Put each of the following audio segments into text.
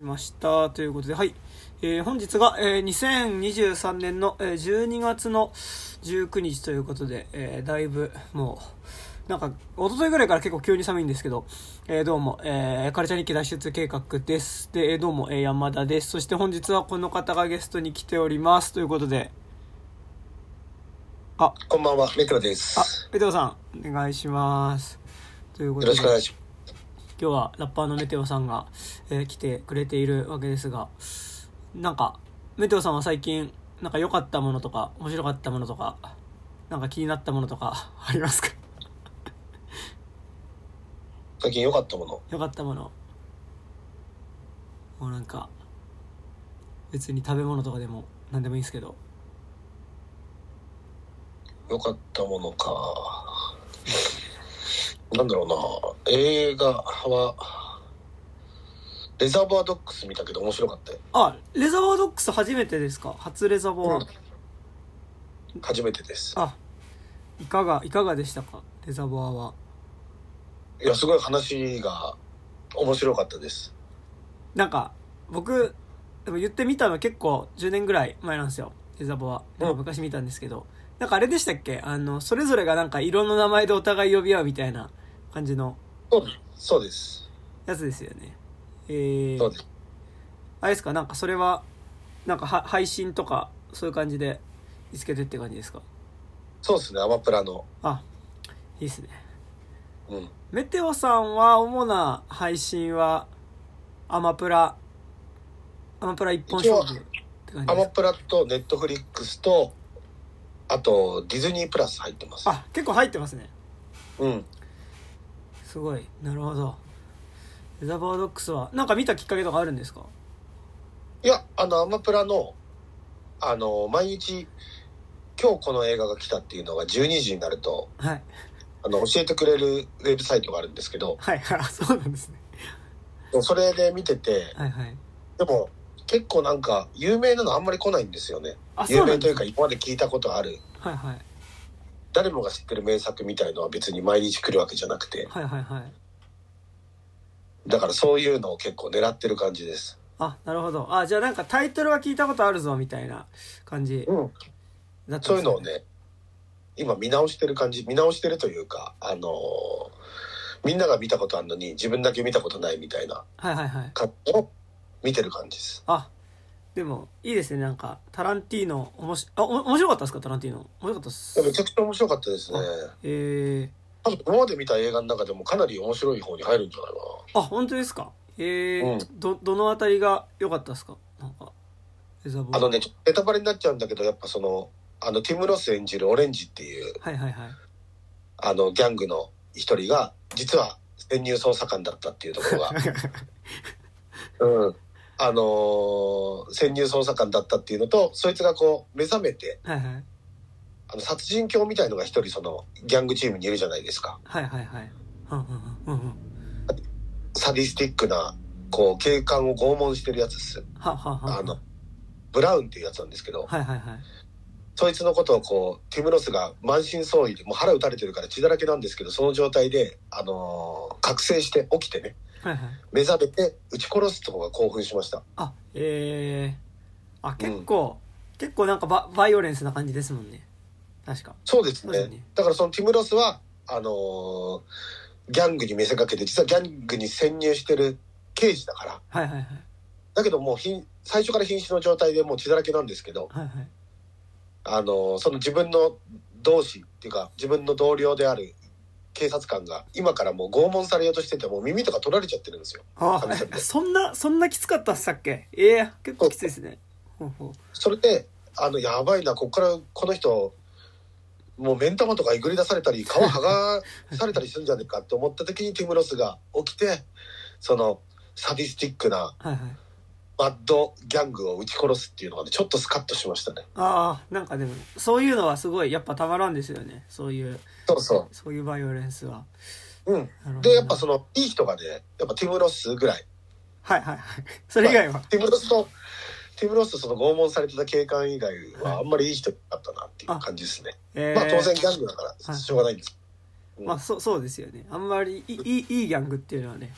ました。ということで、はい。えー本日が、えー2023年の、えー12月の19日ということで、えーだいぶ、もう、なんか、一昨日ぐらいから結構急に寒いんですけど、えーどうも、えーカルチャー日記脱出計画です。で、えーどうも、えー山田です。そして本日はこの方がゲストに来ております。ということで、あ、こんばんは、メクロです。あよ、メテオさん、お願いします。ということで、ろしくお願いし今日はラッパーのメテオさんが、えー来てくれているわけですがなんかメテオさんは最近なんか良かったものとか面白かったものとかなんか気になったものとか ありますか？最近良かったもの？良かったものもうなんか別に食べ物とかでも何でもいいんですけど良かったものか。なんだろうな。映画は、レザーバードックス見たけど面白かったよ。あレザーバードックス初めてですか？初レザーバー、初めてです。あいかがいかがでしたか？レザーバーは。いや、すごい話が面白かったです。なんか僕でも言ってみたの結構10年ぐらい前なんですよ。レザボはでもうん。昔見たんですけど、なんかあれでしたっけ？あのそれぞれがなんか色の名前でお互い呼び合うみたいな感じのそうです。やつですよねえー、そうです。あれですか？なんかそれはなんかは配信とかそういう感じで見つけてって感じですか？そうですね、アマプラの。あいいっすねうん。メテオさんは主な配信はアマプラアマプラ一本勝負って感じアマプラとネットフリックスと、あとディズニープラス入ってます。あ結構入ってますねうん。すごい。なるほど。レザーバードックスはなんか見たきっかけとかあるんですか？いや、あの、アマプラの、あの、毎日、今日この映画が来たっていうのが12時になると、はい。あの、教えてくれるウェブサイトがあるんですけど、はい。はいあそうなんですね。それで見てて、はいはい。でも、結構なんか、有名なのあんまり来ないんですよね。有名というか、今まで聞いたことある、はいはい誰もが知ってる名作みたいのは別に毎日来るわけじゃなくて、はいはいはいだからそういうのを結構狙ってる感じです。あなるほどあじゃあなんかタイトルは聞いたことあるぞみたいな感じうん。だったんですそういうのをね、今見直してる感じ、見直してるというか、あのーみんなが見たことあるのに自分だけ見たことないみたいなはいはいはい感じを見てる感じです。あでもいいですねなんかタランティーノおもしあお面白かったですかタランティーノ？面白かったっす。めちゃくちゃ面白かったですね。え多分今まで見た映画の中でもかなり面白い方に入るんじゃないかー、あ本当ですか？えー。うどどのあたりが良かったですか？なんかレザーボー。な。あのね、ちょっとネタバレになっちゃうんだけど、やっぱその、あの、ティム・ロス演じるオレンジっていう、はいはいはい。あの、ギャングの一人が、実は潜入捜査官だったっていうところが、うん。あのー潜入捜査官だったっていうのと、そいつがこう、目覚めて、はいはい。あの、殺人狂みたいのが一人その、ギャングチームにいるじゃないですか。はいはいはい。サディスティックな、こう、警官を拷問してるやつです。ははは。あの、ブラウンっていうやつなんですけど、はいはいはい。そいつのことをこう、ティム・ロスが満身創痍で、もう腹打たれてるから血だらけなんですけど、その状態で、あのー覚醒して起きてね、はいはい。目覚めて撃ち殺すとこが興奮しました。あえー、あ結構、結構なんかババイオレンスな感じですもんね。確か。そうですね。ねだからそのティム・ロスは、あのーギャングに見せかけて、実はギャングに潜入してる刑事だから。はいはいはい。だけどもうひん、最初から瀕死の状態でもう血だらけなんですけど、はいはい。あのーその自分の同志っていうか、自分の同僚である警察官が、今からもう拷問されようとしてて、もう耳とか取られちゃってるんですよ。あ神様で。そんなそんなきつかったっしたっけ？ええ結構きついですね。それで、あの、やばいな、こっからこの人、もう目ん玉とかえぐり出されたり、皮剥がされたりするんじゃねえかって思った時にティム・ロスが起きて、その、サディスティックなはいはいバッドギャングを撃ち殺すっていうのがね、ちょっとスカッとしましたね。ああなんかでもそういうのはすごいやっぱたまらんですよねそういうそうそそういうバイオレンスはう。うん。で、やっぱその、いい人がね、やっぱティム・ロスぐらい。はいはいはい それ以外はティム・ロスと、ティム・ロスとその拷問されてた警官以外はあんまりいい人だったなっていう感じですね。えーまあ当然ギャングだから、しょうがないんです。まあそそうですよねあんまりいいいいいいギャングっていうのはね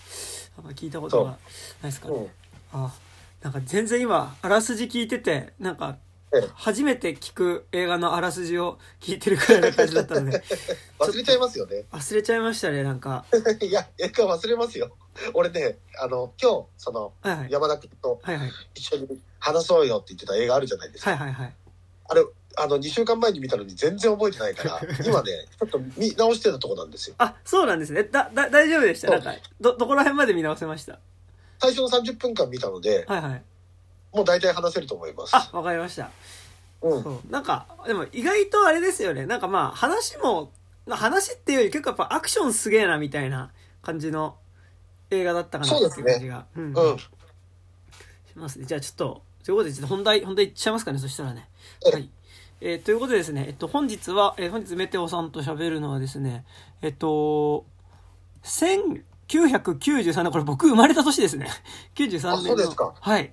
あんま聞いたことがないですから、ねうん。あなんか全然今あらすじ聞いててなんかええ。初めて聞く映画のあらすじを聞いてるくらいな感じだったので。忘れちゃいますよね。忘れちゃいましたねなんか。いや、映画忘れますよ。俺ね、あの、今日、その、はいはい。山田君と一緒に話そうよって言ってた映画あるじゃないですか。はいはいはい。あれ、あの、2週間前に見たのに全然覚えてないから、今ね、ちょっと見直してたとこなんですよ。あそうなんですね。だだ大丈夫でした？なんかどどこら辺まで見直せました？最初の30分間見たので、はいはい。もう大体話せると思います。あわかりました。うん。そう。なんかでも意外とあれですよね。なんかまあ話もまあ話っていうより結構やっぱアクションすげえなみたいな感じの映画だったかなっていう感じが。う,、んうん。しますね。じゃあちょっとということでちょっと本題本題いっちゃいますかねそしたらね。ええ。はい。えーということでですね、えっと、本日は、えー本日メテオさんと喋るのはですね、えっと、1993年、これ僕生まれた年ですね。93あ年の。そうですかはい。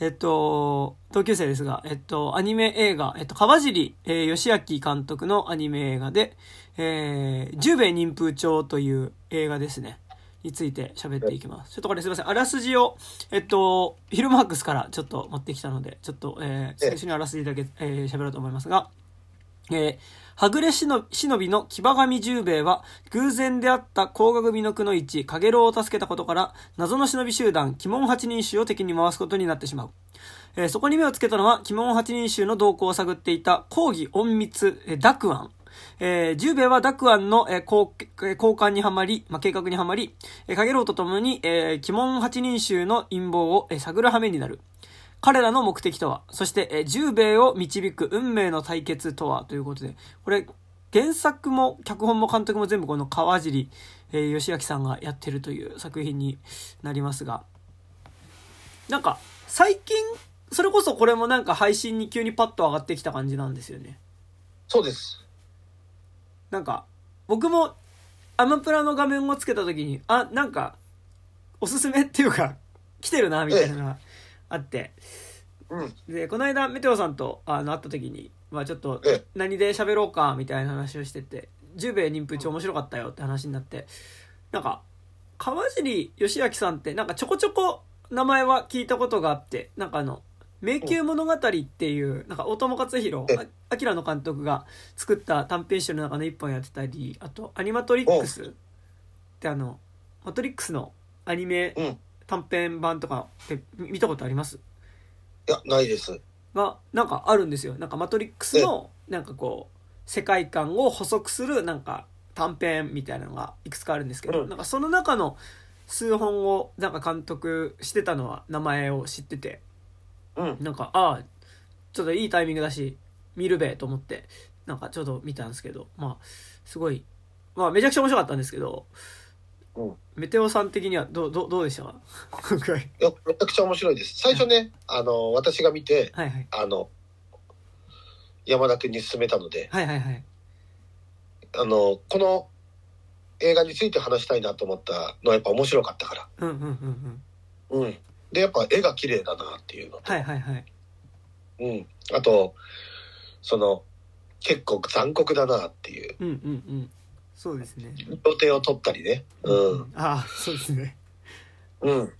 えっと、同級生ですが、えっと、アニメ映画、えっと、川尻、えー、義明監督のアニメ映画で、えー、十兵衛忍風帳という映画ですね。について喋っていきます。ちょっとこれすいません。あらすじを、えっと、ヒルマークスからちょっと持ってきたので、ちょっと、えー、最初にあらすじだけ、えー、喋ろうと思いますが、えー、はぐれしの忍びの騎馬神十兵衛は、偶然出会った甲賀組のくの一、かげろうを助けたことから、謎の忍び集団、鬼門八人衆を敵に回すことになってしまう。えーそこに目をつけたのは、鬼門八人衆の動向を探っていた、講義隠密、えーダクアン。えー、十兵衛はダクアンの、交交換にはまり、まあ、計画にはまり、えー、かげろうとともに、えー、鬼門八人衆の陰謀を、えー探る羽目になる。彼らの目的とは、そして、えー十兵衛を導く運命の対決とは、ということで、これ、原作も脚本も監督も全部この川尻、えー、義明さんがやってるという作品になりますが、なんか、最近、それこそこれもなんか配信に急にパッと上がってきた感じなんですよね。そうです。なんか、僕もアマプラの画面をつけた時に、あ、なんか、おすすめっていうか、来てるな、みたいなのがあって、うん。で、この間、メテオさんとあの会った時に、まあちょっとええ、何で喋ろうか、みたいな話をしてて、十兵衛忍風帳面白かったよって話になって、なんか、川尻義明さんって、なんかちょこちょこ名前は聞いたことがあって、なんかあの、迷宮物語っていう、なんか大友克洋、えあアキラの監督が作った短編集の中の一本やってたり、あと、アニマトリックスってあの、マトリックスのアニメ短編版とかって見たことあります？や、ないです。がなんかあるんですよなんかマトリックスのなんかこう世界観を補足するなんか短編みたいなのがいくつかあるんですけど、うんなんかその中の数本をなんか監督してたのは名前を知っててうん。なんかああちょっといいタイミングだし見るべと思ってなんかちょっと見たんですけどまあすごいまあめちゃくちゃ面白かったんですけど、うんメテオさん的にはどうどうどうでした？か今回いや、めちゃくちゃ面白いです。最初ね、あの、私が見て、はいはいあの、山田君に勧めたので、はいはいはいあの、この映画について話したいなと思ったのはやっぱ面白かったかうんうんうんうんら。うん。で、やっぱ絵が綺麗だなっていうのと、はいはいはいうん。あと、その、結構残酷だなっていう。うんうんうんそうですね予定を取ったりね。うん。ああそうですねうん。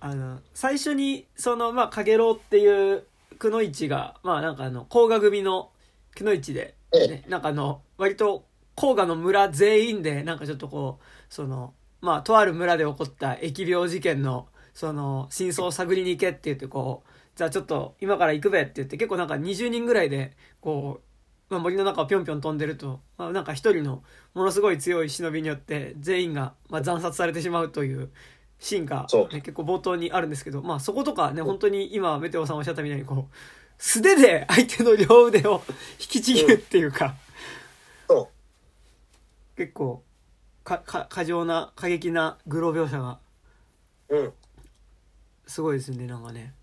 あの最初にそのまあかげろうっていうくのいちがまあなんかあの甲賀組のくのいちで、えね、なんかあの割と甲賀の村全員でなんかちょっとこうそのまあとある村で起こった疫病事件のその真相を探りに行けって言ってこうじゃあちょっと今から行くべって言って結構なんか20人ぐらいでこう、まあ、森の中をぴょんぴょん飛んでると、まあ、なんか一人のものすごい強い忍びによって全員がまあ惨殺されてしまうというシーンが、ね、結構冒頭にあるんですけど、まあそことかね、本当に今メテオさんおっしゃったみたいにこう、素手で相手の両腕を 引きちぎるっていうか、そ結構かか過剰な過激なグロ描写がう。うん。すごいですねなんかね。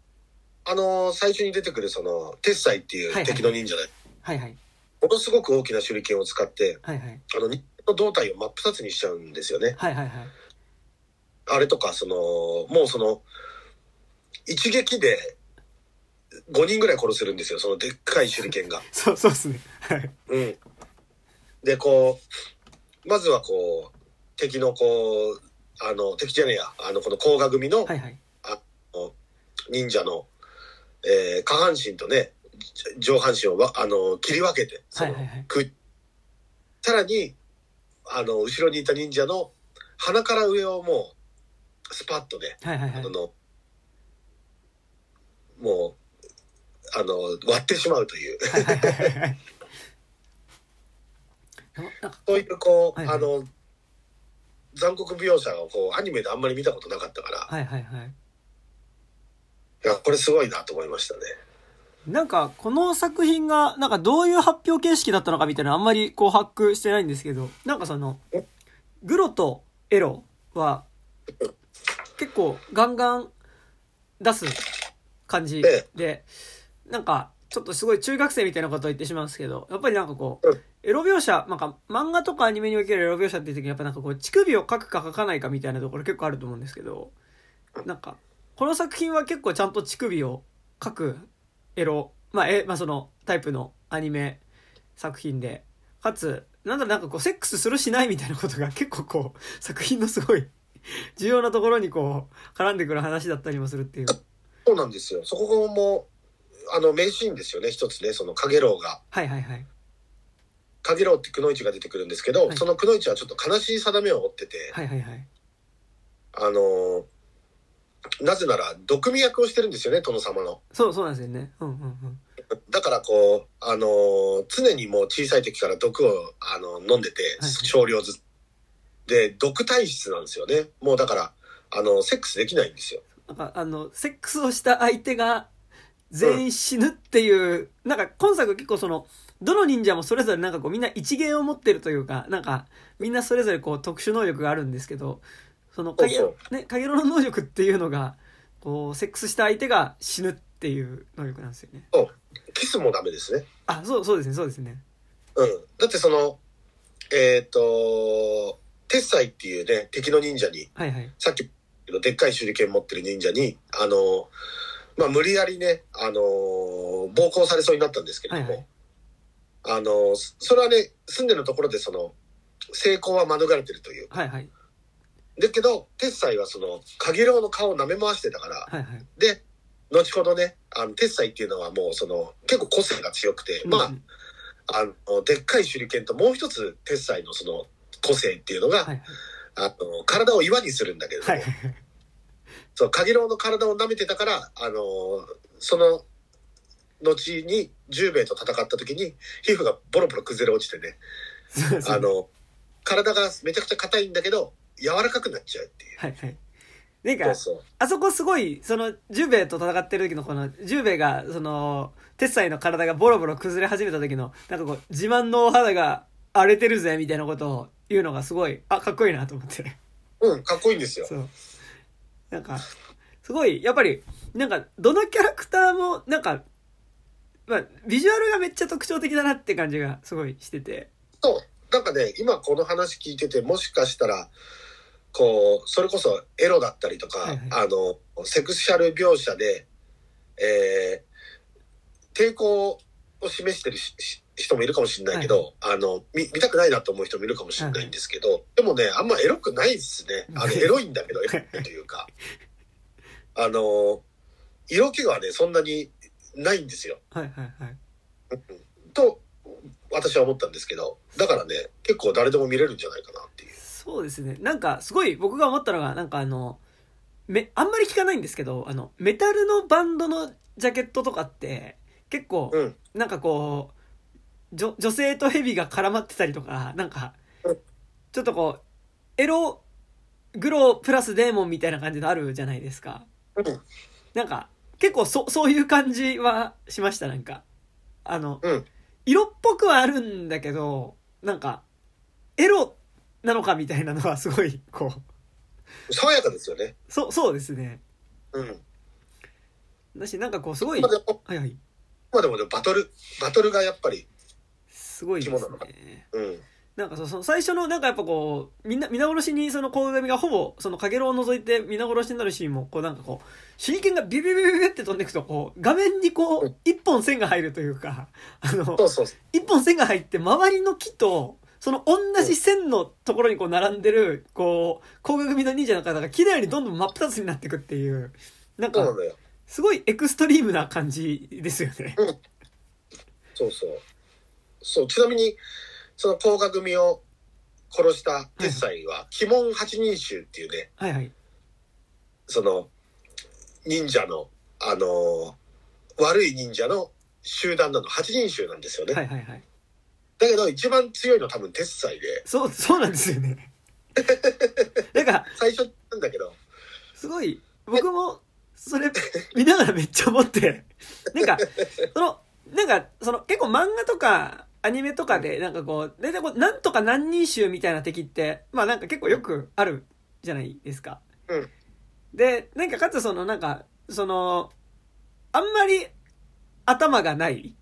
あの最初に出てくるその、鉄斎っていう敵の忍者で、はいはいものすごく大きな手裏剣を使って、はいはいあの、人の胴体を真っ二つにしちゃうんですよね。はいはいはいあれとか、その、もうその、一撃で5人ぐらい殺せるんですよ、そのでっかい手裏剣が。そうそうですねはいうん。で、こう、まずはこう、敵のこう、あの、敵じゃねえや、あの、この甲賀組の、はいはい忍者の、えー下半身とね、上半身をわ、あの、切り分けて、そのはいはい。はいくさらに、あの、後ろにいた忍者の鼻から上をもう、スパッとね、はいはいはい。あの、もう、あの、割ってしまうという、はいはいはいはい。でもなんかそういう、こう、はいはい。あの、残酷描写をこう、アニメであんまり見たことなかったから、はいはいはい。いや、これすごいなと思いましたね。なんか、この作品が、なんかどういう発表形式だったのかみたいなのあんまりこう把握してないんですけど、なんかその、グロとエロは、結構ガンガン出す感じえで、なんか、ちょっとすごい中学生みたいなことを言ってしまうんですけど、やっぱりなんかこううん、エロ描写、なんか漫画とかアニメにおけるエロ描写っていう時にやっぱなんかこう、乳首を描くか描かないかみたいなところ結構あると思うんですけど、なんか、この作品は結構ちゃんと乳首を描くエロ、まあ、え、まあそのタイプのアニメ作品で、かつ、なんだろうなんかこう、セックスするしないみたいなことが結構こう、作品のすごい重要なところにこう、絡んでくる話だったりもするっていう。そうなんですよ。そこも、あの、名シーンですよね、一つね、その、かげろうが。はいはいはい。かげろうってくのいちが出てくるんですけど、はいそのくのいちはちょっと悲しい定めを負ってて、はいはいはい。あの、なぜなら、毒味役をしてるんですよね、殿様の。そう、そうなんですよね。うんうんうん。だからこう、あの、常にもう小さい時から毒を、あの、飲んでて、はい少量ずつ。で、毒体質なんですよね。もうだから、あの、セックスできないんですよ。なんかあの、セックスをした相手が全員死ぬっていう、なんか今作結構その、どの忍者もそれぞれなんかこうみんな一芸を持ってるというか、なんかみんなそれぞれこう特殊能力があるんですけど、そのかげね、かげろうの能力っていうのが、こう、セックスした相手が死ぬっていう能力なんですよね。キスもダメですね。あ、そう、そうですね、そうですね。うん。だってその、えっ、と、鉄斎っていうね、敵の忍者に、はいはい。さっきのでっかい手裏剣持ってる忍者に、あの、まあ、無理やりね、あの、暴行されそうになったんですけれども、はいはいあの、それはね、住んでるところでその、成功は免れてるという。はいはい。だけど、鉄斎はその、かげろうの顔を舐め回してたから、はいはい。で、後ほどね、あの、鉄斎っていうのはもうその、結構個性が強くて、まうんあ、あの、でっかい手裏剣ともう一つ鉄斎のその、個性っていうのが、はいはい。あの、体を岩にするんだけれども、はいはい。そう、かげろうの体を舐めてたから、あの、その、後に十兵衛と戦った時に、皮膚がボロボロ崩れ落ちてねあの、体がめちゃくちゃ硬いんだけど、柔らかくなっちゃうっていう。はいはい。なんかそう、そう。あそこすごい、その、ジュベイと戦ってる時のこの、ジュベイが、その、鉄斎の体がボロボロ崩れ始めた時の、なんかこう、自慢のお肌が荒れてるぜ、みたいなことを言うのがすごい、あ、かっこいいなと思って。うん、かっこいいんですよ。そう。なんか、すごい、やっぱり、なんか、どのキャラクターも、なんか、まあ、ビジュアルがめっちゃ特徴的だなって感じがすごいしてて。そう。なんかね、今この話聞いてて、もしかしたら、こう、それこそエロだったりとか、はいはいあの、セクシャル描写で、えー、抵抗を示してるしし人もいるかもしれないけど、あの、見、見たくないなと思う人もいるかもしれないんですけど、でもね、あんまエロくないですね。あの、エロいんだけど、エロいというか、あの、色気はね、そんなにないんですよ。はいはいはい。と、私は思ったんですけど、だからね、結構誰でも見れるんじゃないかな。そうですね。なんか、すごい僕が思ったのが、なんかあの、め、あんまり聞かないんですけど、あの、メタルのバンドのジャケットとかって、結構、うん。なんかこう、女女性とヘビが絡まってたりとか、なんかうん、ちょっとこう、エロ、グロプラスデーモンみたいな感じのあるじゃないですか。うん。なんか、結構そ、そういう感じはしました、なんか。あの、うん。色っぽくはあるんだけど、なんか、エロなのかみたいなのはすごい、こう、爽やかですよね。そう、そうですね。うん。だし、なんかこう、すごい、まあはいはい。まあでもね、バトル、バトルがやっぱり、すごいですね。うん。なんかそうその最初のなんかやっぱこうみんな皆殺しにその鴻上がほぼそのかげろうを除いて皆殺しになるシーンもこうなんかこう手裏剣がビビビビビって飛んでいくとこう画面にこううん一本線が入るというかあのそうそう。一本線が入って周りの木とその同じ線のところにこう並んでるこう鴻上組の忍者の方が綺麗にどんどん真っ二つになっていくっていうなんか。すごいエクストリームな感じですよね。そうそう。そう、ちなみに、その甲賀組を殺した鉄斎は、鬼門八人衆っていうね、はいはい。その、忍者の、あのー悪い忍者の集団なの、八人衆なんですよね。はいはいはい。だけど、一番強いのは多分鉄斎で、そう、そうなんですよね。なんか、最初なんだけど、すごい、僕も、それ、見ながらめっちゃ思って、なんか、その、なんか、その、結構漫画とか、アニメとかで、なんかこう、大体こう、なんとか何人衆みたいな敵って、まあなんか結構よくあるじゃないですか。うん。で、なんかかつその、なんか、その、あんまり頭がない、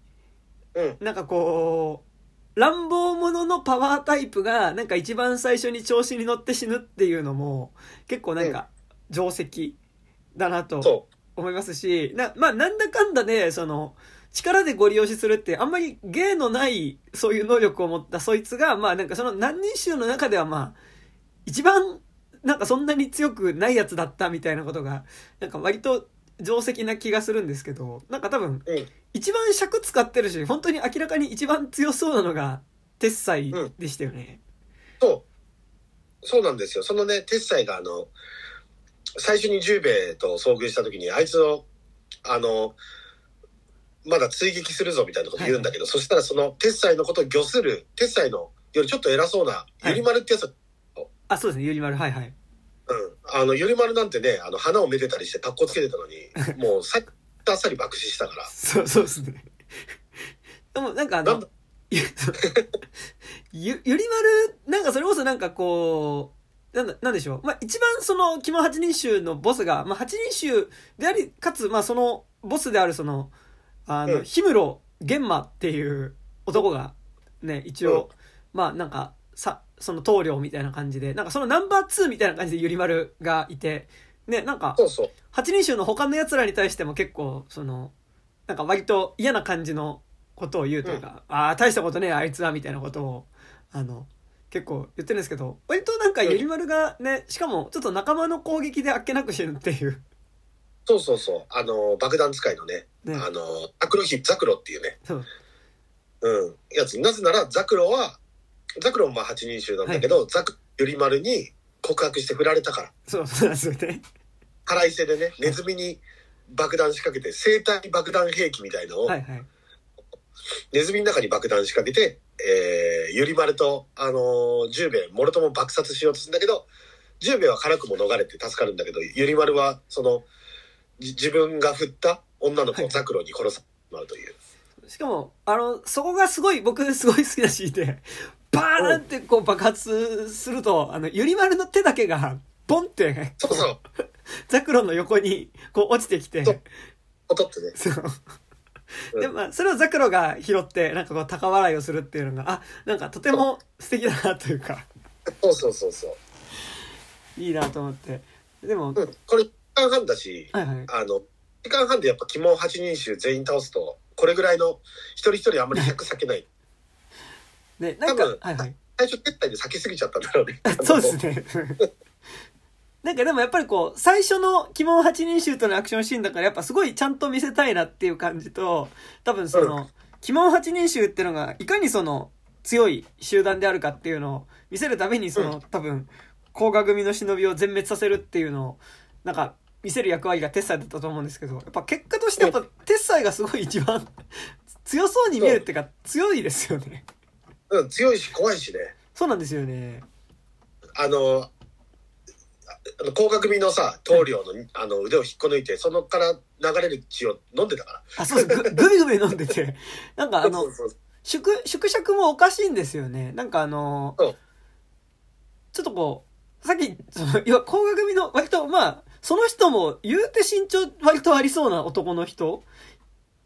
うん、なんかこう、乱暴者のパワータイプが、なんか一番最初に調子に乗って死ぬっていうのも、結構なんか、定石だなとそ思いますし、な、まあなんだかんだで、その、力でご利用しするって、あんまり芸のない、そういう能力を持ったそいつが、まあなんかその何人衆の中ではまあ、一番、なんかそんなに強くないやつだったみたいなことが、なんか割と定石な気がするんですけど、なんか多分、う。うん。一番尺使ってるし、本当に明らかに一番強そうなのが、鉄斎でしたよね。そう。そうなんですよ。そのね、鉄斎があの、最初に十兵衛と遭遇した時に、あいつを、あの、まだ追撃するぞみたいなこと言うんだけど、そしたらその鉄斎のことを御する、鉄斎のよりちょっと偉そうな、いゆり丸ってやつ、あ、そうですね、ゆりまる。はいはい。うん。あの、ゆり丸なんてね、あの、花をめでたりして格好つけてたのに、もうさっきあっさり爆死したから。そう、そうですね。でもなんかあのなんだ、ゆ、ゆゆりまる、なんかそれこそなんかこう、なんだ、なんでしょう。まあ一番その、肝八人衆のボスが、まあ八人衆であり、かつ、まあその、ボスであるその、あの、うん氷室玄馬っていう男が、ね、一応、まあなんか、さ、その棟梁みたいな感じで、なんかそのナンバー2みたいな感じでゆりまるがいて、ね、なんか、そうそう。八人衆の他の奴らに対しても結構、その、なんか割と嫌な感じのことを言うというか、ああ、大したことねえ、あいつは、みたいなことを、あの、結構言ってるんですけど、割となんかゆりまるがね、しかもちょっと仲間の攻撃であっけなく死ぬっていう。そうそうそう。あの、爆弾使いのね、ねあの、ザクロヒ、ザクロっていうね、そう。うん、やつ。なぜなら、ザクロは、ザクロもまあ八人衆なんだけど、ザクより丸に告白して振られたから。そう、そうなんですよね。腹いせでね、ネズミに爆弾仕掛けて、生体爆弾兵器みたいのを、はいはい。ネズミの中に爆弾仕掛けて、えー、ゆり丸と、あのー、十兵衛、もろとも爆殺しようとするんだけど、十兵衛は辛くも逃れて助かるんだけど、ゆり丸は、その、じ自分が振った女の子、はいザクロに殺されてしまうという。しかも、あの、そこがすごい、僕すごい好きなシーンで、バーンってこう爆発すると、あの、ゆり丸の手だけが、ボンって、そうそう、ザクロの横に、こう落ちてきて、そうポトってね。そう。うんで、まあ、それをザクロが拾って、なんかこう、高笑いをするっていうのが、あ、なんかとても素敵だなというか、そうそうそうそう。いいなと思って。でも、うん、これ1時間半だし、はいはい。あの、1時間半でやっぱ鬼門八人衆全員倒すと、これぐらいの一人一人あんまり100避けない。ね、なんか、はいはい。最初、撤退で避けすぎちゃったんだろうね。そうですね。なんかでもやっぱりこう、最初の鬼門八人衆とのアクションシーンだからやっぱすごいちゃんと見せたいなっていう感じと、多分その、うん鬼門八人衆っていうのがいかにその強い集団であるかっていうのを見せるためにその、うん多分、甲賀組の忍びを全滅させるっていうのを、なんか、見せる役割が鉄斎だったと思うんですけど、やっぱ結果としてやっぱ鉄斎がすごい一番 強そうに見えるっていうか強いですよね。うん、強いし怖いしね。そうなんですよね。あの、あの高額組のさ、棟梁のあの腕を引っこ抜いて、そのから流れる血を飲んでたから。あ、そうです。ぐ グビグビ飲んでて、なんかあのそう、そうそう縮、縮尺もおかしいんですよね。なんかあのうんちょっとこう、さっき、その、いや、高額組の割と、まあ、その人も言うて身長割とありそうな男の人、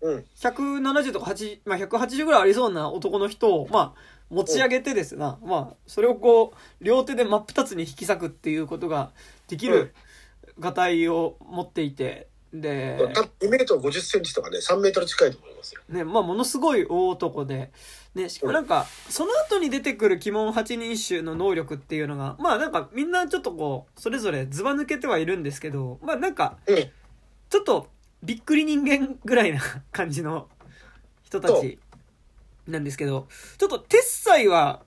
うん、170とか8、まあ180ぐらいありそうな男の人を、まあ、持ち上げてですな、まあ、それをこう、両手で真っ二つに引き裂くっていうことができる、がたいを持っていて、で、多分2メートル50センチとかね、3メートル近いと思いますよ。ね、まあ、ものすごい大男で、ね、しかもなんか、その後に出てくる鬼門八人衆の能力っていうのが、まあなんかみんなちょっとこう、それぞれずば抜けてはいるんですけど、まあなんか、うん、ちょっと、びっくり人間ぐらいな感じの人たちなんですけど、ちょっと鉄斎は、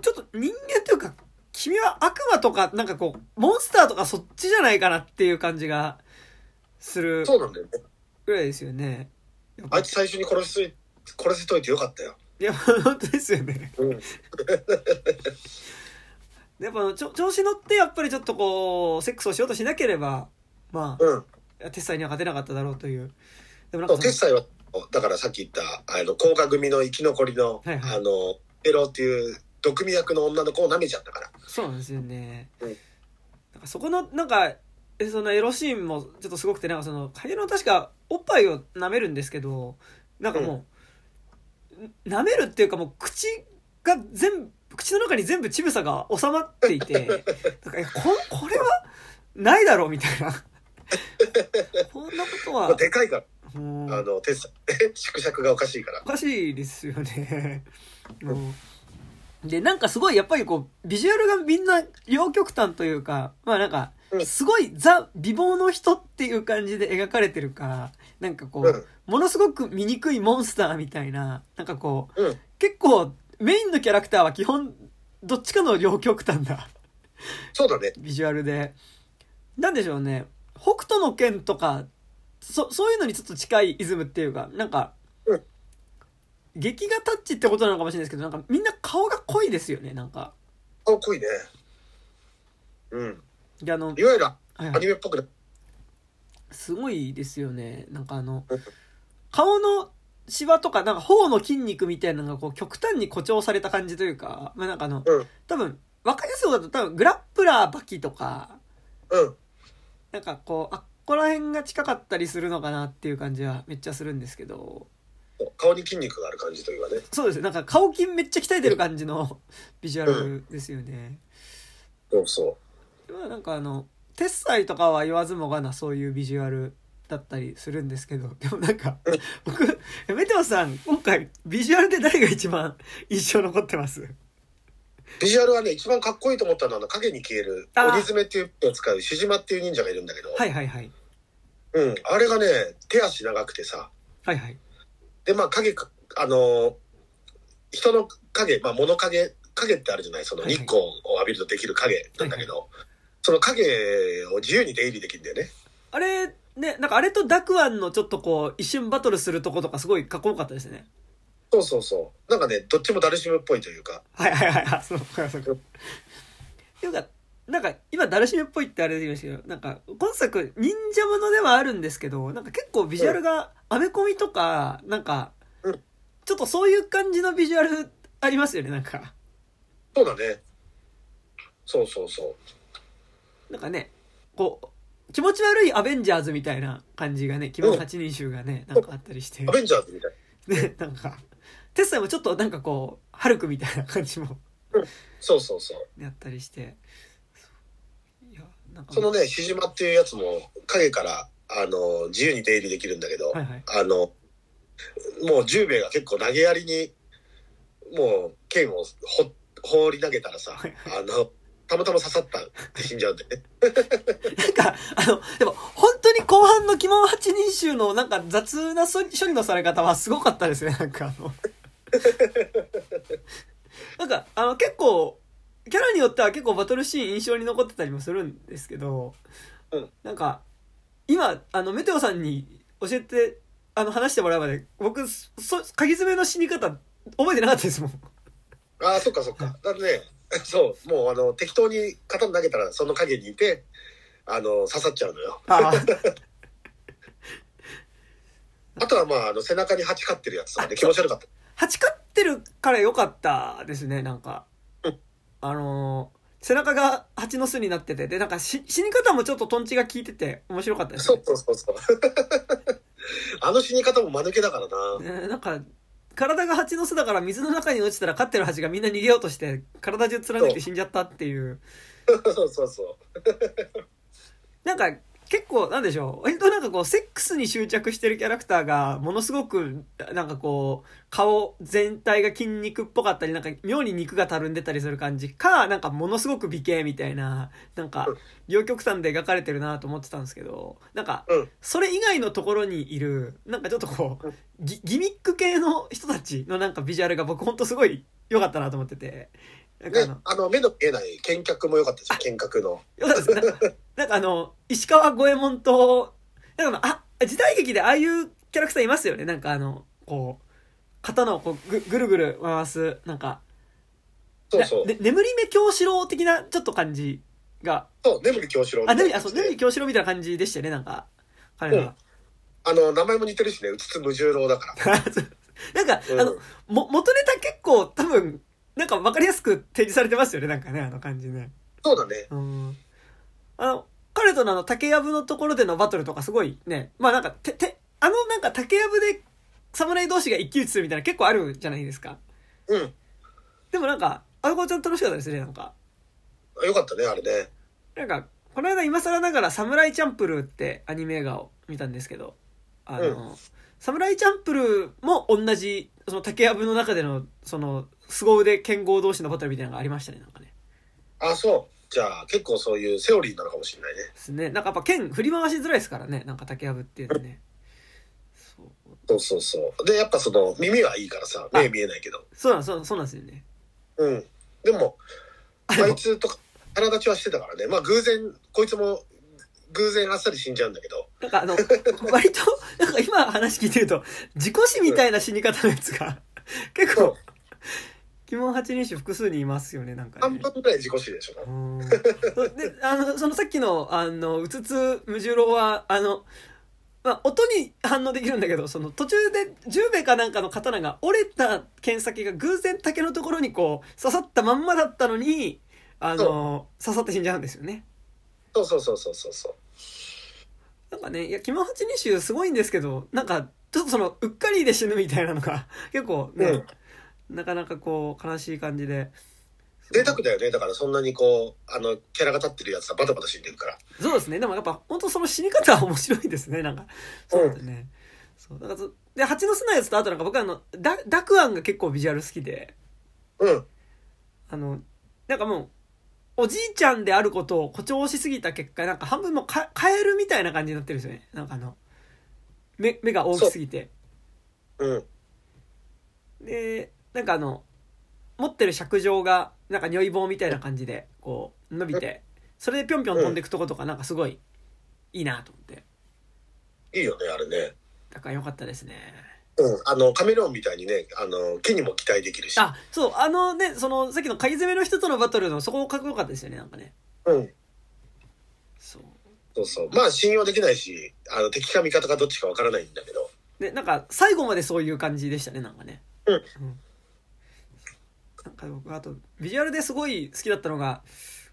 ちょっと人間というか、君は悪魔とか、なんかこう、モンスターとかそっちじゃないかなっていう感じがするそうなんだよね。ぐらいですよね。あいつ最初に殺し、殺せといてよかったよ。いや、本当ですよね。うん。やっぱちょ調子乗ってやっぱりちょっとこうセックスをしようとしなければまうん。あ鉄斎には勝てなかっただろうという。でもなんかその鉄斎は、だからさっき言った、あの、甲賀組の生き残りの、はいはい。あの、エロっていう、毒味役の女の子を舐めちゃったから。そうなんですよね、うん。なんかそこのなんかえそのエロシーンもちょっとすごくてなんかその影の確かおっぱいを舐めるんですけどなんかもう、舐めるっていうかもう口が全部口の中に全部乳房が収まっていて なんかえここれはないだろうみたいな こんなことはでかいから、あの、鉄斎。縮尺がおかしいからお。かしいですよね。で、なんかすごいやっぱりこう、ビジュアルがみんな両極端というか、まあなんかう、んすごいザ・美貌の人っていう感じで描かれてるから、なんかこう、うんものすごく醜いモンスターみたいな、なんかこう、うん。結構メインのキャラクターは基本、どっちかの両極端なそうだね。ビジュアルで。なんでしょうね。北斗の拳とか、そ、そういうのにちょっと近いイズムっていうか、なんか、うん劇画タッチってことなのかもしれないですけど、なんかみんな顔が濃いですよね、なんか。かっこいいね。うん。で、あの、いわゆるはいはいアニメっぽくなすごいですよね。なんかあのうん、顔のシワとか、なんか頬の筋肉みたいなのがこう極端に誇張された感じというか、まあなんかあの、うん。多分、わかりやすいことだと多分グラップラーバキとか、うん。なんかこう、あっこら辺が近かったりするのかなっていう感じはめっちゃするんですけど、顔に筋肉がある感じというかね。そうですね。なんか顔筋めっちゃ鍛えてる感じの ビジュアルですよね。そうそまあなんかあの、鉄斎とかは言わずもがなそういうビジュアルだったりするんですけど、でもなんかうん、僕、メテオさん、今回ビジュアルで誰が一番印象残ってます？う。ビジュアルはね、一番かっこいいと思ったのは、影に消える、あー鬼爪っていうのを使う、シジマっていう忍者がいるんだけど、はいはいはい。うん。あれがね、手足長くてさ、はいはい。で、まあ影か、あのー人の影、まあ物影、影ってあるじゃない？そのはいはい日光を浴びるとできる影なんだけど、その影を自由に出入りできるんだよね。あれ、ね、なんかあれとダクアンのちょっとこう、一瞬バトルするとことかすごいかっこよかったですね。そうそうそう。なんかね、どっちもダルシムっぽいというか、はいはいはいはい。そう、そうそう。か、なんか、今、ダルシムっぽいってあれで言いましたけど、なんか、今作、忍者ものではあるんですけど、なんか結構ビジュアルが、アメコミとか、なんかうん、ちょっとそういう感じのビジュアルありますよね、なんか。そうだね。そうそうそう。なんかね、こう、気持ち悪いアベンジャーズみたいな感じがね、君の八人衆がね、なんかあったりしてア、ベンジャーズみたい。ね、なんか、テッサイもちょっとなんかこう、ハルクみたいな感じも、そうそうそう。やったりして、いや、なんか、そのね、シジマっていうやつも影から、あの、自由に出入りできるんだけど、はいはい。あの、もう十兵衛が結構投げやりに、もう剣をほ放り投げたらさ、はいあの、たまたま刺さったって死んじゃうんでね。なんか、あの、でも、本当に後半の鬼門八人衆のなんか雑な処処理のされ方はすごかったですね、なんかあの。なんか、あの、結構、キャラによっては結構バトルシーン印象に残ってたりもするんですけど、うんなんか、今、あの、メテオさんに教えて、あの、話してもらうまで、僕、そ、鍵爪の死に方、覚えてなかったですもん。ああ、そっかそっか。だってね、そう、もうあの、適当に刀投げたらその影にいて、あの、刺さっちゃうのよ。ああ、あとはまあ、あの、背中に蜂飼ってるやつとかで気持ち悪かった。蜂飼ってるから良かったですね、なんかうん。あのー背中が蜂の巣になってて、で、なんかし死に方もちょっとトンチが効いてて面白かったですそうね。そうそうそう。あの死に方も間抜けだからな。ねなんか、体が蜂の巣だから水の中に落ちたら飼ってる蜂がみんな逃げようとして、体中貫いて死んじゃったっていう。そう そうそう。なんか、結構なんでしょう。割となんかこうセックスに執着してるキャラクターがものすごくなんかこう顔全体が筋肉っぽかったりなんか妙に肉がたるんでたりする感じかなんかものすごく美形みたいななんか両極端で描かれてるなと思ってたんですけどなんかうん。それ以外のところにいるなんかちょっとこうギギミック系の人たちのなんかビジュアルが僕ほんとすごい良かったなと思っててなんかあのね、あの、目の見えない見客も良かったですよ、見客の。よかったです。なんか、あの、石川五右衛門と、なんかあ時代劇でああいうキャラクターいますよね。なんかあの、こう、刀をこうぐぐるぐる回す、なんか、そうそう。なね眠り目京志郎的なちょっと感じが、そう、眠り京志郎みあ、たいな眠り、あ、そう、眠り京志郎みたいな感じでしたよね、なんか、彼らが。あの、名前も似てるしね、うつつ無重郎だから。なんか、うんあの、も、元ネタ結構多分、なんか分かりやすく提示されてますよね、なんかね、あの感じね。そうだね。うんあの、彼とのあの、竹やぶのところでのバトルとかすごいね、まあなんか、て、て、あのなんか竹やぶで侍同士が一騎打ちするみたいな結構あるじゃないですか。うん。でもなんか、あの子ちゃん楽しかったですね、なんか。よかったね、あれね。なんか、この間今更ながらサムライチャンプルーってアニメ映画を見たんですけど、あの、サムライチャンプルーも同じ、その竹やぶの中での、その、凄腕剣豪同士のバトルみたいなのがありましたね、なんかね。あ、そう。じゃあ、結構そういうセオリーなのかもしれないね。ですね。なんかやっぱ剣振り回しづらいですからね、なんか竹やぶっていうのはね。そう。そうそうそう。で、やっぱその、耳はいいからさ、目見えないけど。そうなんそうそうなんですよね。うん。でも、あでもあいつとか、腹立ちはしてたからね。まあ、偶然、こいつも、偶然あっさり死んじゃうんだけど。なんかあの、割と、なんか今話聞いてると、自己死みたいな死に方のやつが、結構、鬼門八人種複数にいますよね、なんか半ね。分ぐらい自己死でしょ。うんで、あの、そのさっきの、あの、うつつ無重郎は、あの、まあ、音に反応できるんだけど、その途中で十兵衛かなんかの刀が折れた剣先が偶然竹のところにこう刺さったまんまだったのに、あの、刺さって死んじゃうんですよね。そうそうそうそうそうそう。なんかね、いや、キモハチ二種すごいんですけど、なんか、ちょっとその、うっかりで死ぬみたいなのが、結構ね、なかなかこう、悲しい感じで。贅沢だよね。だからそんなにこう、あの、キャラが立ってるやつはバタバタ死んでるから。そうですね。でもやっぱ、本当その死に方は面白いですね、なんか。そうだね。そう。だからそ、で、蜂の巣のやつと、あとなんか僕はあの、ダ、ダクアンが結構ビジュアル好きで、うん。あの、なんかもう、おじいちゃんであることを誇張しすぎた結果、なんか半分もうカカエルみたいな感じになってるんですよね。なんかあの、目、目が大きすぎて。うん。で、なんかあの、持ってる尺状が、なんか如意棒みたいな感じで、こう、伸びて、それでぴょんぴょん飛んでいくとことか、なんかすごい、いいなと思って。いいよね、あれね。だから良かったですね。うん。あの、カメレオンみたいにね、あの、木にも期待できるし。あ、そう、あのね、その、さっきの鍵攻めの人とのバトルの、そこかっこよかったですよね、なんかね。うん。そう。そうそう。まあ、信用できないし、あの、敵か味方かどっちかわからないんだけど。で、なんか、最後までそういう感じでしたね、なんかね。うんなんか僕、あと、ビジュアルですごい好きだったのが、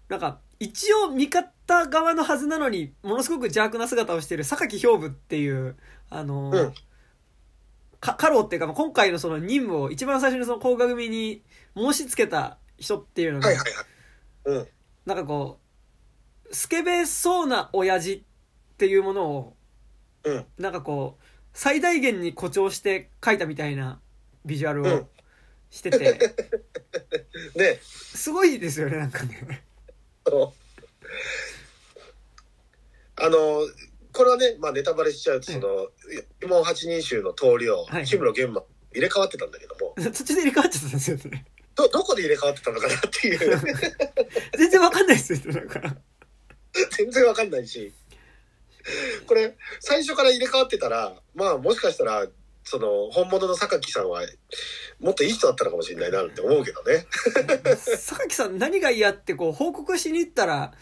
なんか、一応味方側のはずなのに、ものすごく邪悪な姿をしている榊兵部っていう、あのーうんか、家老っていうか、まあ今回のその任務を一番最初にその甲賀組に申し付けた人っていうのが、はいはいはい。うん。なんかこう、スケベそうな親父っていうものを、うん。なんかこう、最大限に誇張して描いたみたいなビジュアルをうんしてて、ね、すごいですよね、なんかね。あの、これはね、まあネタバレしちゃうと、その、疑問八人衆の通りをはい、氷室玄馬入れ替わってたんだけども、途中で入れ替わっちゃったんですよね。ど、どこで入れ替わってたのかなっていう、全然わかんないですよ、なんか。全然わかんないし、これ、最初から入れ替わってたら、まあもしかしたら、その、本物の榊さんは、もっといい人だったのかもしれないなって思うけどね。榊さん何が嫌ってこう報告しに行ったら、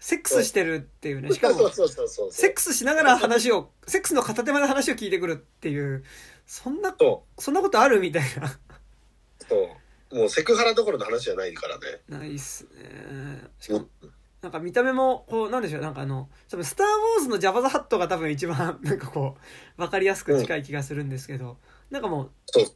セックスしてるっていうね。しかも。セックスしながら話を、セックスの片手間で話を聞いてくるっていう、そんな、そそんなことあるみたいな。う、そう。もうセクハラどころの話じゃないからね。ないっすね。しかも、なんか見た目も、こう、なんでしょう、なんかあの、多分スター・ウォーズのジャバ・ザ・ハットが多分一番、なんかこう、わかりやすく近い気がするんですけど、なんかもうそう、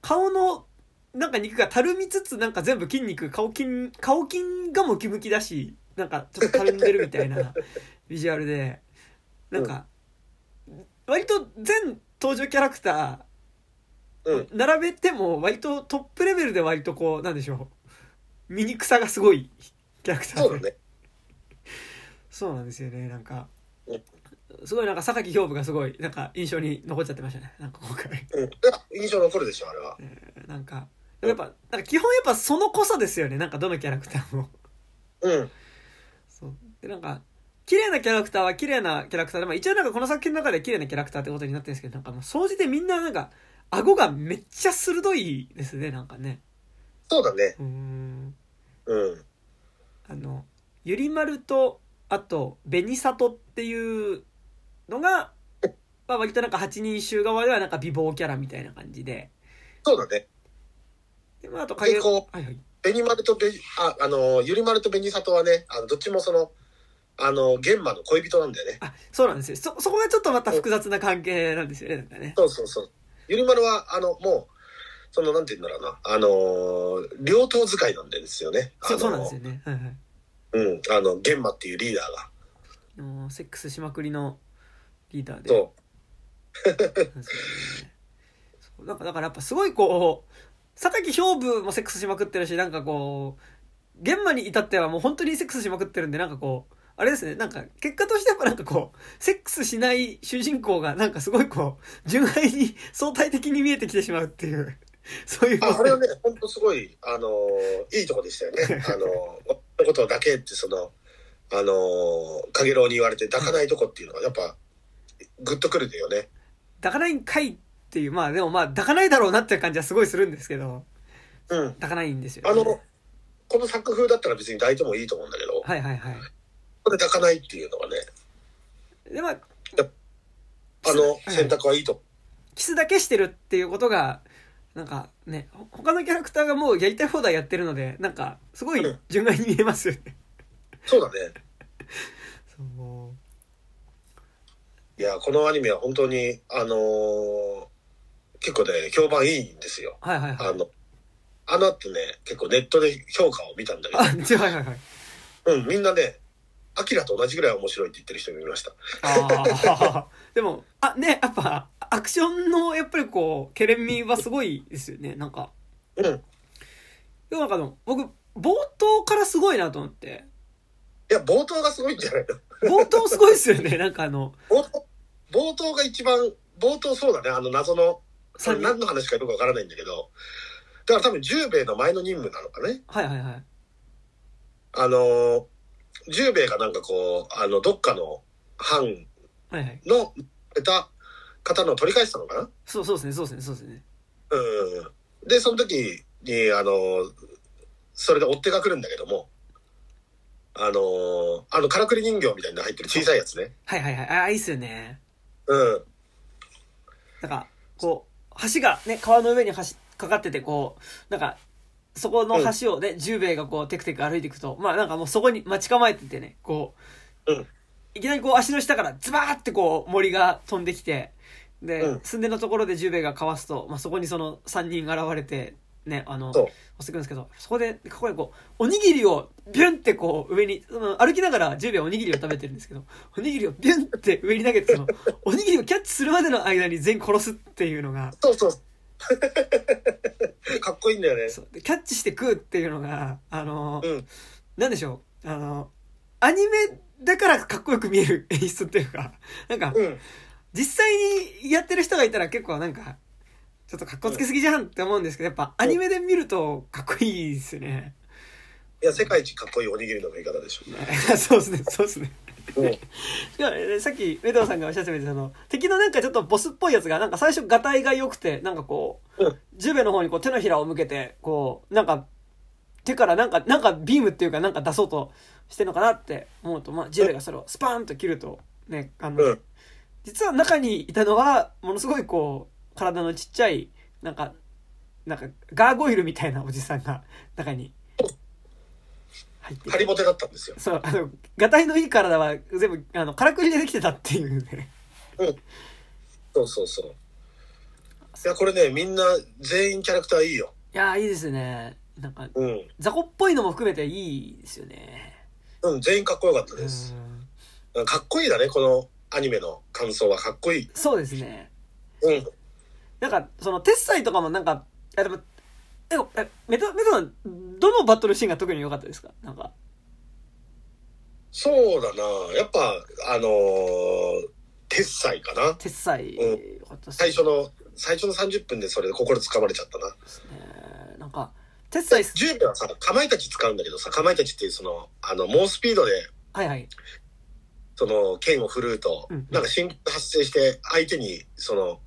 顔の、なんか肉がたるみつつ、なんか全部筋肉、顔筋、顔筋がムキムキだし、なんかちょっとたるんでるみたいな ビジュアルで、なんか、割と全登場キャラクタうん。ー並べても割とトップレベルで割とこうなんでしょう醜さがすごいキャラクターでそう。そうなんですよねなんかうんすごいなんか榊兵部がすごいなんか印象に残っちゃってましたねなんか今回うん。印象残るでしょ、あれは。えーなんかやっぱなんか基本やっぱその濃さですよねなんかどのキャラクターもうん。そうでなんか綺麗なキャラクターは綺麗なキャラクターで、まあ、一応なんかこの作品の中で綺麗なキャラクターってことになってるんですけどなんかもう総じてみんななんか顎がめっちゃ鋭いですねなんかねそうだね。うーんうん。あのゆりまるとあと紅里っていうのが、まあ、割となんか8人衆側ではなんか美貌キャラみたいな感じでそうだね。で、まあ、あと影でこはいはい紅丸とべあ、あの、ゆり丸と紅里はね、あの、どっちもその、あの、玄馬の恋人なんだよね。あそうなんですよそそこがちょっとまた複雑な関係なんですよねなんかねそうそうそう。ゆり丸は、あの、もう、その、なんて言うんだろうな、あの、両党使いなんですよね。あのそうそうなんですよねはいはいうん、あの、玄馬っていうリーダーが。あのセックスしまくりのリーダーで。そなんですよね。そう。なんかだからやっぱすごいこう榊兵部もセックスしまくってるしなんかこう現場に至ってはもう本当にセックスしまくってるんでなんかこうあれですね。なんか結果としてやっぱなんかこうセックスしない主人公がなんかすごいこう純愛に相対的に見えてきてしまうっていうそういう。う。あ、あれはね、本当すごい、あの、いいとこでしたよね。あの、のことだけって、その、あの、かげろうに言われて抱かないとこっていうのは、やっぱ、グッとくるよね。抱かないんかいっていうまあでもまあ抱かないだろうなっていう感じはすごいするんですけど。うん。抱かないんですよ、ね、あの、この作風だったら別に抱いてもいいと思うんだけど、こはいはいはい。こで抱かないっていうのはね、でまああのはい選択はいいと。キスだけしてるっていうことがなんかねほ他のキャラクターがもうやりたい放題やってるのでなんかすごいうん。純愛に見えますよね。そうだね。そういや、このアニメは本当に、あのー結構ね、評判いいんですよ。はいはいはい。あの、あの後ね、結構ネットで評価を見たんだけど。はいはいはい。うん、みんなね、アキラと同じぐらい面白いって言ってる人もいました。でもあねやっぱアクションのやっぱりこうケレン味はすごいですよね。なんか。うん。でもなんかあの僕冒頭からすごいなと思って。いや、冒頭がすごいんじゃないの？冒頭すごいですよね。なんかあの冒頭、冒頭が一番、冒頭そうだね、あの謎の、それ何の話かよくわからないんだけど、だから多分十兵衛の前の任務なのかね。はいはいはい。あのー、十兵衛がなんかこう、あの、どっかの藩の、得た方の取り返したのかな？そうそうですねそうですねそうですね。うん。で、その時に、あのー、それで追っ手が来るんだけども、あのー、あの、からくり人形みたいなの入ってる小さいやつね。はいはいはい。ああいいっすよねうん。なんか、こう、橋がね、川の上に橋かかってて、こう、なんか、そこの橋をね、十兵衛がこう、テクテク歩いていくと、まあなんかもうそこに待ち構えててね、こう、うん。いきなりこう足の下からズバーってこう森が飛んできて、で、うん。寸出のところで十兵衛がかわすと、まあそこにその三人現れて、ね、あの、押してくるんですけど、そこで、ここでこう、おにぎりをビュンってこう上に、その歩きながら十兵衛はおにぎりを食べてるんですけど、おにぎりをビュンって上に投げて、その、おにぎりをキャッチするまでの間に全員殺すっていうのが、そうそう。かっこいいんだよね。そうでキャッチして食うっていうのが、あの、うん。なんでしょう、あの、アニメだからかっこよく見える演出っていうか、なんか、うん。実際にやってる人がいたら結構なんか、ちょっとかっこつけすぎじゃんって思うんですけど、やっぱアニメで見るとかっこいいですよね。いや、世界一かっこいいおにぎりの食い方でしょ。そうですね、そうですね。さっきメドウさんがおっしゃってたようにその敵のなんかちょっとボスっぽいやつがなんか最初ガタイが良くてなんかこう、うんジュベの方にこう手のひらを向けてこうなんか手からなんかなんかビームっていうかなんか出そうとしてるのかなって思うと、まあ、ジュベがそれをスパーンと切るとねあの、うん実は中にいたのはものすごいこう体のちっちゃいなんかなんかガーゴイルみたいなおじさんが中に入ってハリボテだったんですよ。そう、あの、ガタイのいい体は全部、あの、からくりでできてたっていうね。そうそうそう。いや、これね、みんな全員キャラクターいいよ。いやー、いいですね。なんか、うん。雑魚っぽいのも含めていいですよね。うん、全員かっこよかったうです。ん。かっこいいだね、この、アニメの感想はかっこいい。そうですね。うん。なんか、その、鉄斎とかもなんか、いやでも、え、えメト、メトさん、どのバトルシーンが特に良かったですか？なんか。そうだな。やっぱ、あのー、鉄斎かな。鉄斎、うん最初の、最初の30分でそれで心つかまれちゃったな。ですね。なんか、鉄斎、10秒はさ、かまいたち使うんだけどさ、かまいたちっていうその、あの、猛スピードで、はいはい。その、剣を振るうと、うんなんか神経発生して、相手に、その、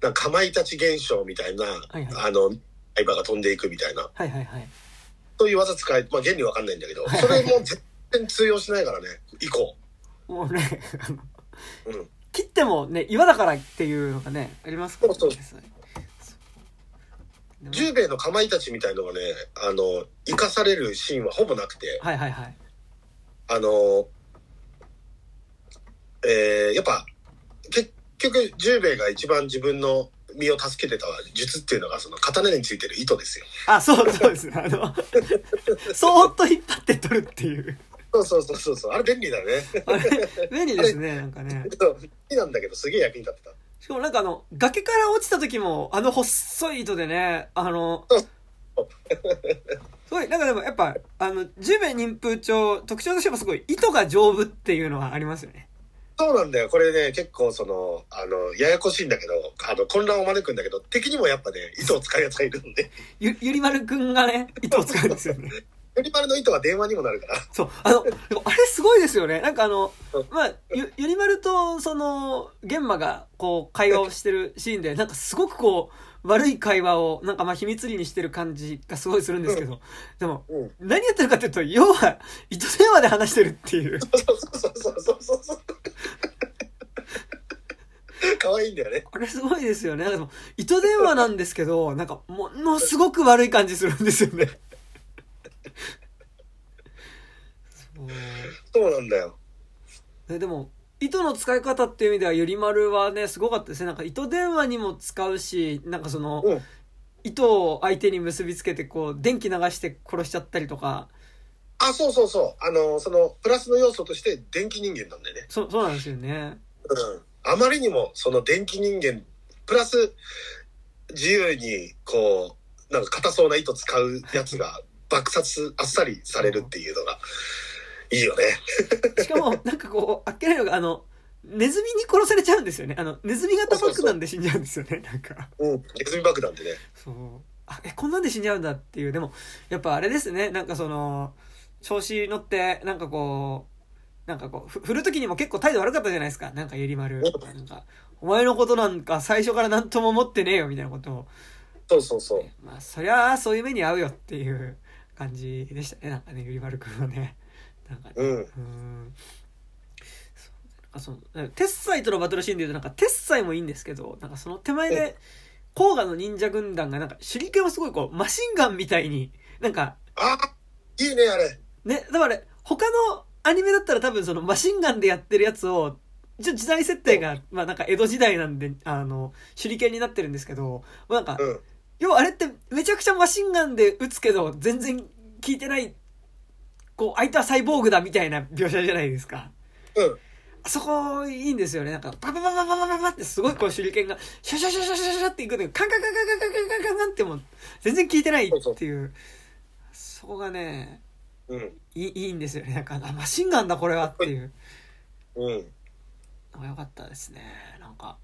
なんかかまいたち現象みたいな、いはいあの、相場が飛んでいくみたいな、はいはいはい。そういう技使い、まあ原理わかんないんだけどはい、それも全然通用しないからね、以降。もうね、うん。切ってもね、岩だからっていうのがね、ありますからね。そう十兵衛のかまいたちみたいのがね、あの、生かされるシーンはほぼなくて、はいはいはい。あの、えー、やっぱ、結局、十兵衛が一番自分の身を助けてた術っていうのが、その刀についてる糸ですよ。あ、そうそうです。あの、そーっと引っ張って取るっていう。そうそうそうそうそう。あれ便利だね。あれ、便利ですね、なんかね。好きなんだけど、すげえ役に立ってた。しかもなんかあの、崖から落ちた時も、あの細い糸でね、あのすごい、なんかでもやっぱ、あの、十兵衛忍風帳、特徴としてもすごい、糸が丈夫っていうのはありますよね。そうなんだよ。これね、結構その、あの、ややこしいんだけど、あの、混乱を招くんだけど、敵にもやっぱね、糸を使うやつがいるんで、ゆ、ゆりまるくんがね、糸を使うんですよね。ユニマルの糸は電話にもなるから。そう、あの、あれすごいですよね。なんかあのうん、まあ、ゆ、ゆりまると、その、玄馬が、こう、会話をしてるシーンで、なんかすごくこう、悪い会話を、なんかまあ秘密裏にしてる感じがすごいするんですけど、でも、うん。何やってるかっていうと、要は、糸電話で話してるっていう。そうそうそうそうそうそうそう。可愛いんだよね。あれすごいですよね。でも、糸電話なんですけど、なんか、ものすごく悪い感じするんですよね。そうそうなんだよ。ねでも糸の使い方っていう意味ではゆりまるはねすごかったですねなんか糸電話にも使うしなんかその、うん糸を相手に結びつけてこう電気流して殺しちゃったりとかあ、そうそうそう。あの、その、プラスの要素として電気人間なんだよね。そそうなんですよねうん。あまりにも、その電気人間、プラス、自由に、こう、なんか硬そうな糸使うやつが爆殺、あっさりされるっていうのが、いいよね。しかもなんかこうあっけないのがあのネズミに殺されちゃうんですよね。あのネズミ型爆弾で死んじゃうんですよね。なんか。うん。ネズミ爆弾でね。そう。あえこんなんで死んじゃうんだっていう。でもやっぱあれですね。なんかその調子乗ってなんかこうなんかこうふ振る時にも結構態度悪かったじゃないですか。なんかゆりまる。う。んなんかお前のことなんか最初から何とも思ってねえよみたいなことを。そうそうそう。まあそりゃあそういう目に遭うよっていう感じでしたね。なんかねゆりまるくんはねなんかねうん。うんそうなんかその鉄斎とのバトルシーンでいうとなんか鉄斎もいいんですけどなんかその手前で甲賀の忍者軍団がなんか手裏剣をすごいこうマシンガンみたいになんかあいいね、あれ。ねだから他のアニメだったら多分そのマシンガンでやってるやつを一応時代設定がまあなんか江戸時代なんであの手裏剣になってるんですけどなんかうん。要はあれってめちゃくちゃマシンガンで撃つけど全然効いてないこう相手はサイボーグだみたいな描写じゃないですかうん。あそこいいんですよねなんかパパパパパパパパってすごいこう手裏剣がシャシャシャシャシャシャっていくんだけどカンカンカンカンカンカンカンカンカンってもう全然効いてないっていうそこがねうん。いいいいんですよねなんかあマシンガンだこれはっていううん。のが良かったですねなんか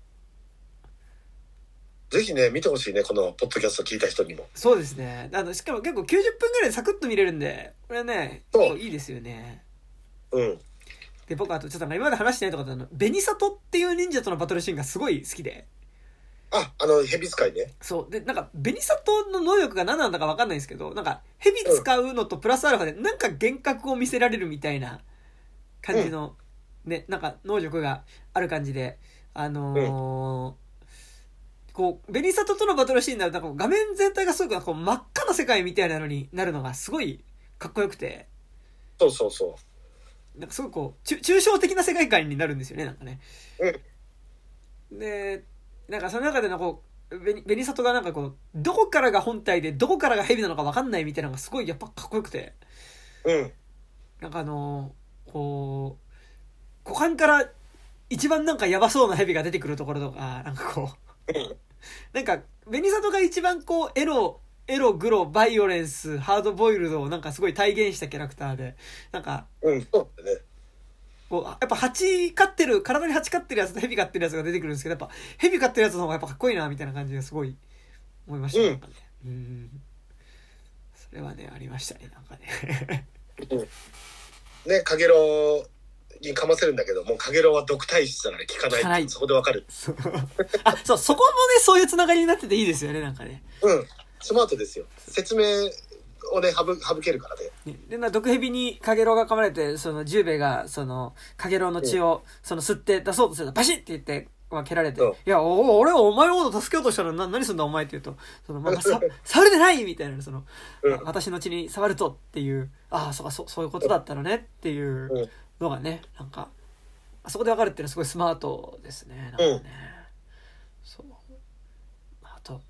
ぜひね、見てほしいね、このポッドキャスト聞いた人にも。そうですね。あのしかも結構90分ぐらいでサクッと見れるんでこれねそう。結構いいですよね。うん。で僕あとちょっと今まで話してないところであの紅里っていう忍者とのバトルシーンがすごい好きで。あ、あの、蛇使いね。そう。でなんか紅里の能力が何なんだか分かんないんですけどなんか蛇使うのとプラスアルファでなんか幻覚を見せられるみたいな感じの、ねなんか能力がある感じであのーこう紅里とのバトルシーンになるとなんか画面全体がすごくこう真っ赤な世界みたいなのになるのがすごいかっこよくてそうそうそなんかすごいこう抽象的な世界観になるんですよねなんかね。でなんかその中でのこう紅紅里がなんかこうどこからが本体でどこからが蛇なのか分かんないみたいなのがすごいやっぱかっこよくてう。うん。なんかあのーこう股間から一番なんかやばそうな蛇が出てくるところとか、なんかこう、うんなんか、ベニサトが一番こう、エロ、エロ、グロ、バイオレンス、ハードボイルドをなんかすごい体現したキャラクターで、なんか、うん、そうだね。こう、やっぱ蜂飼ってる、体に蜂飼ってるやつと蛇飼ってるやつが出てくるんですけど、やっぱ蛇飼ってるやつの方がやっぱかっこいいな、みたいな感じですごい思いましたね。うんうん。それはね、ありましたね、なんかね。ね、かげろうにかませるんだけど、もうかげろうは毒体質だから効かない効かないそこでわかる。あ、そう、そこもね、そういうつながりになってていいですよね、なんかね。うん、スマートですよ。説明をね、省省けるからね。ねで、な、毒蛇にカゲロウが噛まれて、その、ジュウベイが、その、カゲロウの血を、その、吸って出そうとすると、バシッって言って、まあ、蹴られて、うんいや、おお俺はお前のこと助けようとしたら、な、何すんだお前って言うと、その、まあ、さ、触れてないみたいな、その、うんあ私の血に触るとっていう、ああ、そうか、そう、そういうことだったのねっていううんのがね、なんか、あそこで分かるっていうのはすごいスマートですね、なんかね。うんそう。あと、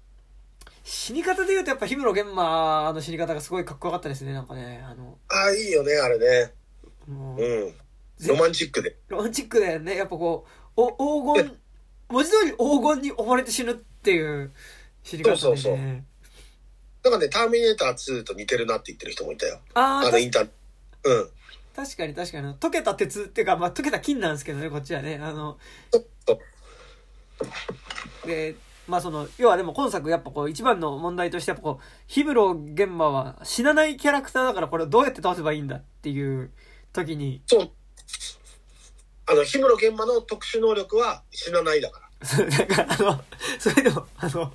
死に方で言うとやっぱ氷室玄馬の死に方がすごいかっこよかったですね、なんかね。あの、ああ、いいよね、あれね。もう、うん。ロマンチックで。ロマンチックだよね。やっぱこう、お黄金、文字通り黄金に溺れて死ぬっていう死に方で、ね。そうそうそうだからね、ターミネーター2と似てるなって言ってる人もいたよ。ああ、あのインター、うん。確かに確かに。溶けた鉄っていうか、まあ、溶けた金なんですけどね、こっちはね。あの、そうで、まあその、要はでも今作やっぱこう一番の問題としてやっぱこう、ヒブロ玄馬は死なないキャラクターだからこれをどうやって倒せばいいんだっていう時に、そう。あの、氷室玄馬の特殊能力は死なないだから。そうだからあの、それでも、あの、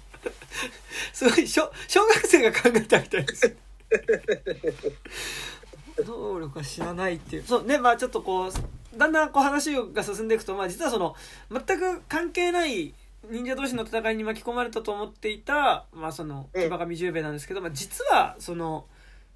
すごい小、小学生が考えたみたいです。能力は知らないっていう。そうね、まあちょっとこう、だんだんこう話が進んでいくと、まあ実はその、全く関係ない忍者同士の戦いに巻き込まれたと思っていた、まあその、うん騎馬神十兵衛なんですけど、まあ実はその、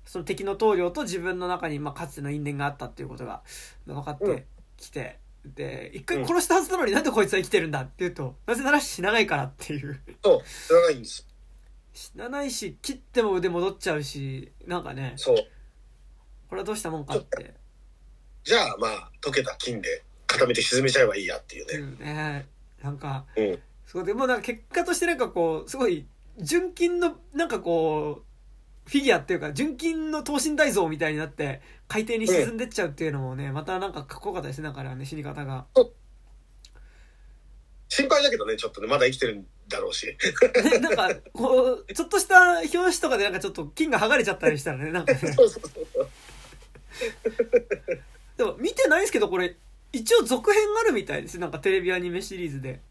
その敵の棟梁と自分の中に、まあかつての因縁があったっていうことが分かってきて、で、一回殺したはずなのになんでこいつは生きてるんだっていうと、なぜなら死なないからっていう。そう、死なないんです。死なないし、切っても腕戻っちゃうし、なんかね、そう。これはどうしたもんかって。じゃあ、まあ、溶けた金で固めて沈めちゃえばいいやっていうね。うね。なんか、うん。すごい、でもなんか結果としてなんかこう、すごい、純金の、なんかこう、フィギュアっていうか、純金の等身大像みたいになって、海底に沈んでっちゃうっていうのもね、またなんかかっこよかったですね、だからね、死に方が。心配だけどね、ちょっとね、まだ生きてるんだろうし。ね、なんか、こう、ちょっとした表紙とかでなんかちょっと金が剥がれちゃったりしたらね、なんかね。そうそうそう。でも見てないですけど、これ、一応続編あるみたいです。なんかテレビアニメシリーズで。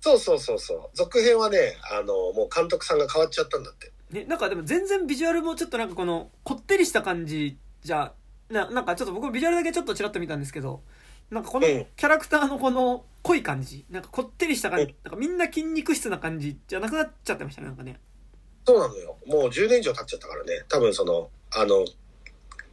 そうそうそうそう。続編はね、あの、もう監督さんが変わっちゃったんだって。ね、なんかでも全然ビジュアルもちょっとなんかこの、こってりした感じじゃ、ななんかちょっと僕ビジュアルだけちょっとちらっと見たんですけど、なんかこのうんキャラクターのこの濃い感じ、なんかこってりした感じうん、なんかみんな筋肉質な感じじゃなくなっちゃってましたね、なんかね。そうなのよ。もう10年以上経っちゃったからね。多分その、あの、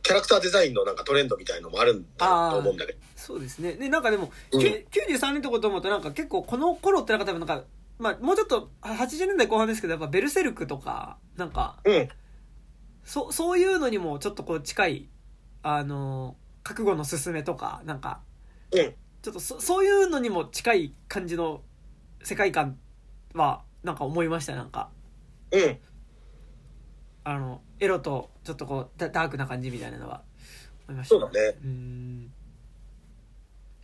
キャラクターデザインのなんかトレンドみたいのもあるんだと思うんだけど。そうですね。で、なんかでも、うんきゅ93年ってこと思うとなんか結構この頃ってなんか多分なんか、まあもうちょっと80年代後半ですけど、やっぱベルセルクとか、なんか、うん。そそういうのにもちょっとこう近い、あの、覚悟の進めとか、なんか、うん。ちょっとそそういうのにも近い感じの世界観は、なんか思いました、なんか。うん。あの、エロとちょっとこうダ、ダークな感じみたいなのは思いました？そうだね。うーん。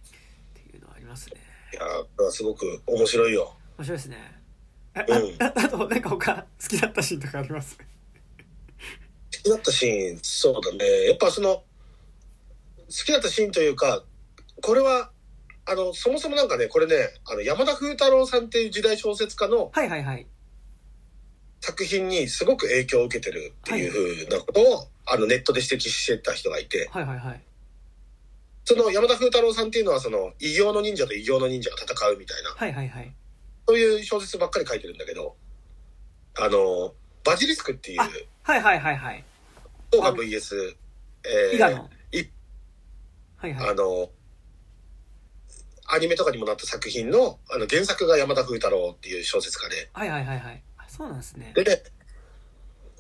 っていうのはありますね。いやすごく面白いよ。面白いですね。あ、うんああ あと、なんか他好きだったシーンとかあります？好きだったシーン、そうだね。やっぱその、好きだったシーンというか、これは、あの、そもそもなんかね、これね、あの、山田風太郎さんっていう時代小説家のはいはいはい。作品にすごく影響を受けてるっていうふうなことを、あの、ネットで指摘してた人がいて、はいはいはい。その山田風太郎さんっていうのは、その、異形の忍者と異形の忍者が戦うみたいな、はいはいはい。そういう小説ばっかり書いてるんだけど、あの、バジリスクっていうあ、はいはいはいはい。動画 VS、え伊賀の？いはいはい。あの、アニメとかにもなった作品の、あの、原作が山田風太郎っていう小説家で、はいはいはいはい。あ、そうなんですね。でね、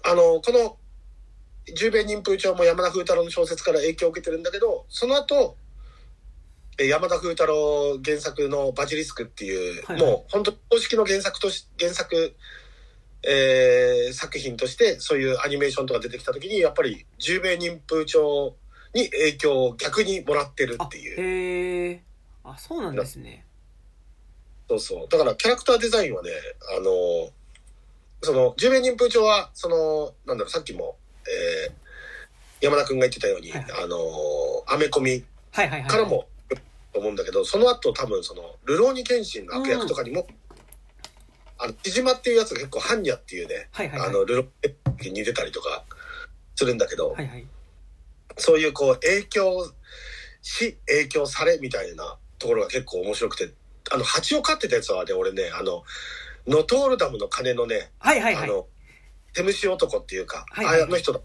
あの、この、十兵衛忍風帳も山田風太郎の小説から影響を受けてるんだけど、その後、えー山田風太郎原作のバジリスクっていう、はいもう本当公式の原作とし、原作、えー作品としてそういうアニメーションとか出てきた時に、やっぱり十兵衛忍風帳に影響を逆にもらってるあっていう。へえあそうなんですねそうそう。だからキャラクターデザインはね、あの、その、十兵衛忍風帳は、その、なんだろう、さっきも、えー山田くんが言ってたように、はいあの、アメコミからも、と思うんだけど、その後多分その、ルローニケンシンの悪役とかにも、あの、木島っていうやつが結構、ハンニャっていうね、はいはいはい。あの、ルローニに出たりとかするんだけど、はいはい。そういうこう、影響し、影響されみたいなところが結構面白くて、あの、蜂を飼ってたやつはね、俺ね、あの、ノトールダムの鐘のね、はいはいはいあの、手虫男っていうか、はいはいあの人だ。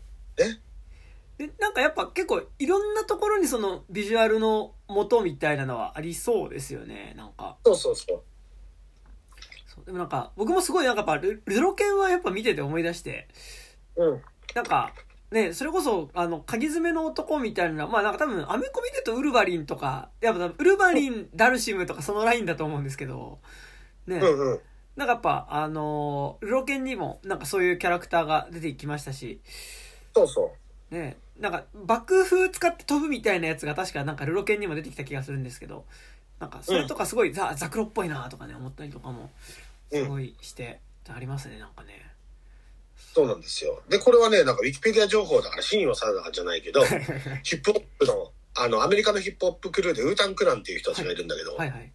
でなんかやっぱ結構いろんなところにそのビジュアルの元みたいなのはありそうですよねなんかそうそうそう。そうでもなんか僕もすごいなんかやっぱルルロケンはやっぱ見てて思い出してうん。なんかねそれこそあの鍵爪の男みたいなまあなんか多分アメコミで言うとウルヴァリンとかやっぱウルヴァリンダルシムとかそのラインだと思うんですけどね、うんうん。なんかやっぱあのルロケンにもなんかそういうキャラクターが出てきましたし。そうそう。ね。なんか爆風使って飛ぶみたいなやつが確かなんかルロケンにも出てきた気がするんですけど。なんかそれとかすごいザ,、ザクロっぽいなとかね思ったりとかもすごいして、ありますねなんかね。そうなんですよ。で、これはね、なんかウィキペディア情報だから真意を定かじゃないけど、ヒップホップの、あの、アメリカのヒップホップクルーでウータンクランっていう人たちがいるんだけど、はいはい。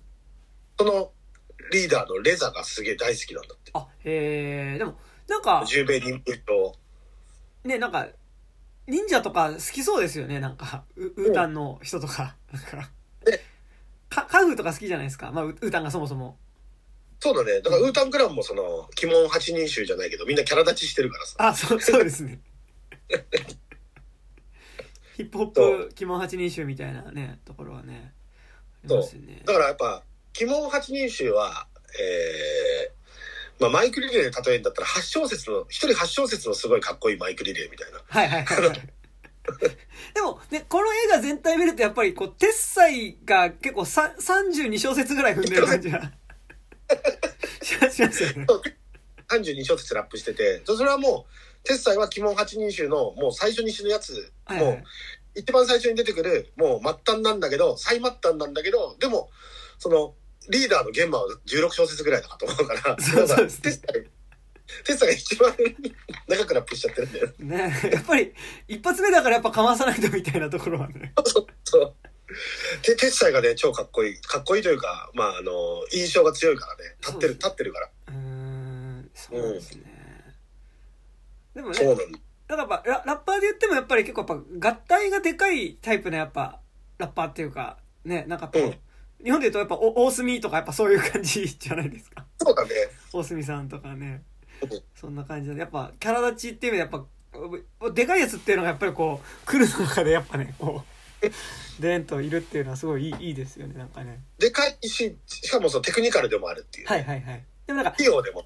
そのリーダーのレザがすげえ大好きなんだって。あへえでもなんか十兵衛忍風帳。ねなんか忍者とか好きそうですよねなんか。ウウータンの人とか。なんか。ねかカンフーとか好きじゃないですか、まあ、ウウータンがそもそも。そうだね。だからウータンクランもその、鬼門八人衆じゃないけど、みんなキャラ立ちしてるからさ。あそうそうですね。ヒップホップ鬼門八人衆みたいなねところはねありますよね。だからやっぱ、鬼門八人衆は、えー、まあマイクリレーで例えるんだったら8小節の、一人8小節のすごいかっこいいマイクリレーみたいな。はいはいはいはい。でもねこの映画全体見るとやっぱりこう鉄斎が結構さ32小節ぐらい踏んでる感じが。しますしますよね。32小節ラップしてて、それはもう、鉄斎は鬼門八人衆のもう最初に死ぬやつ、はいはい。もう一番最初に出てくる、もう末端なんだけど、最末端なんだけど、でも、その、リーダーの玄馬は16小節ぐらいだかと思うから、そうそうですね鉄斎、鉄斎が一番長くラップしちゃってるんだよ。ねやっぱり一発目だからやっぱかまさないとみたいなところはねそうそう。で、がね、超かっこいい。かっこいいというか、まあ、あの、印象が強いからね。立ってる、立ってるから。うーんそうですね、でもねそうなんだ。だからやっぱララッパーで言ってもやっぱり結構やっぱ合体がでかいタイプのやっぱラッパーっていうかねなんかやっぱ、うん日本で言うとやっぱお大隅とかやっぱそういう感じじゃないですか。そうだね。大隅さんとかね。うんそんな感じでやっぱキャラ立ちっていう意味でやっぱでかいやつっていうのがやっぱりこう来る中でやっぱねこうでんといるっていうのはすごいいいいいですよねなんかね。でかいし、しかもそのテクニカルでもあるっていう。はいはいはい。でもなんか費用でも。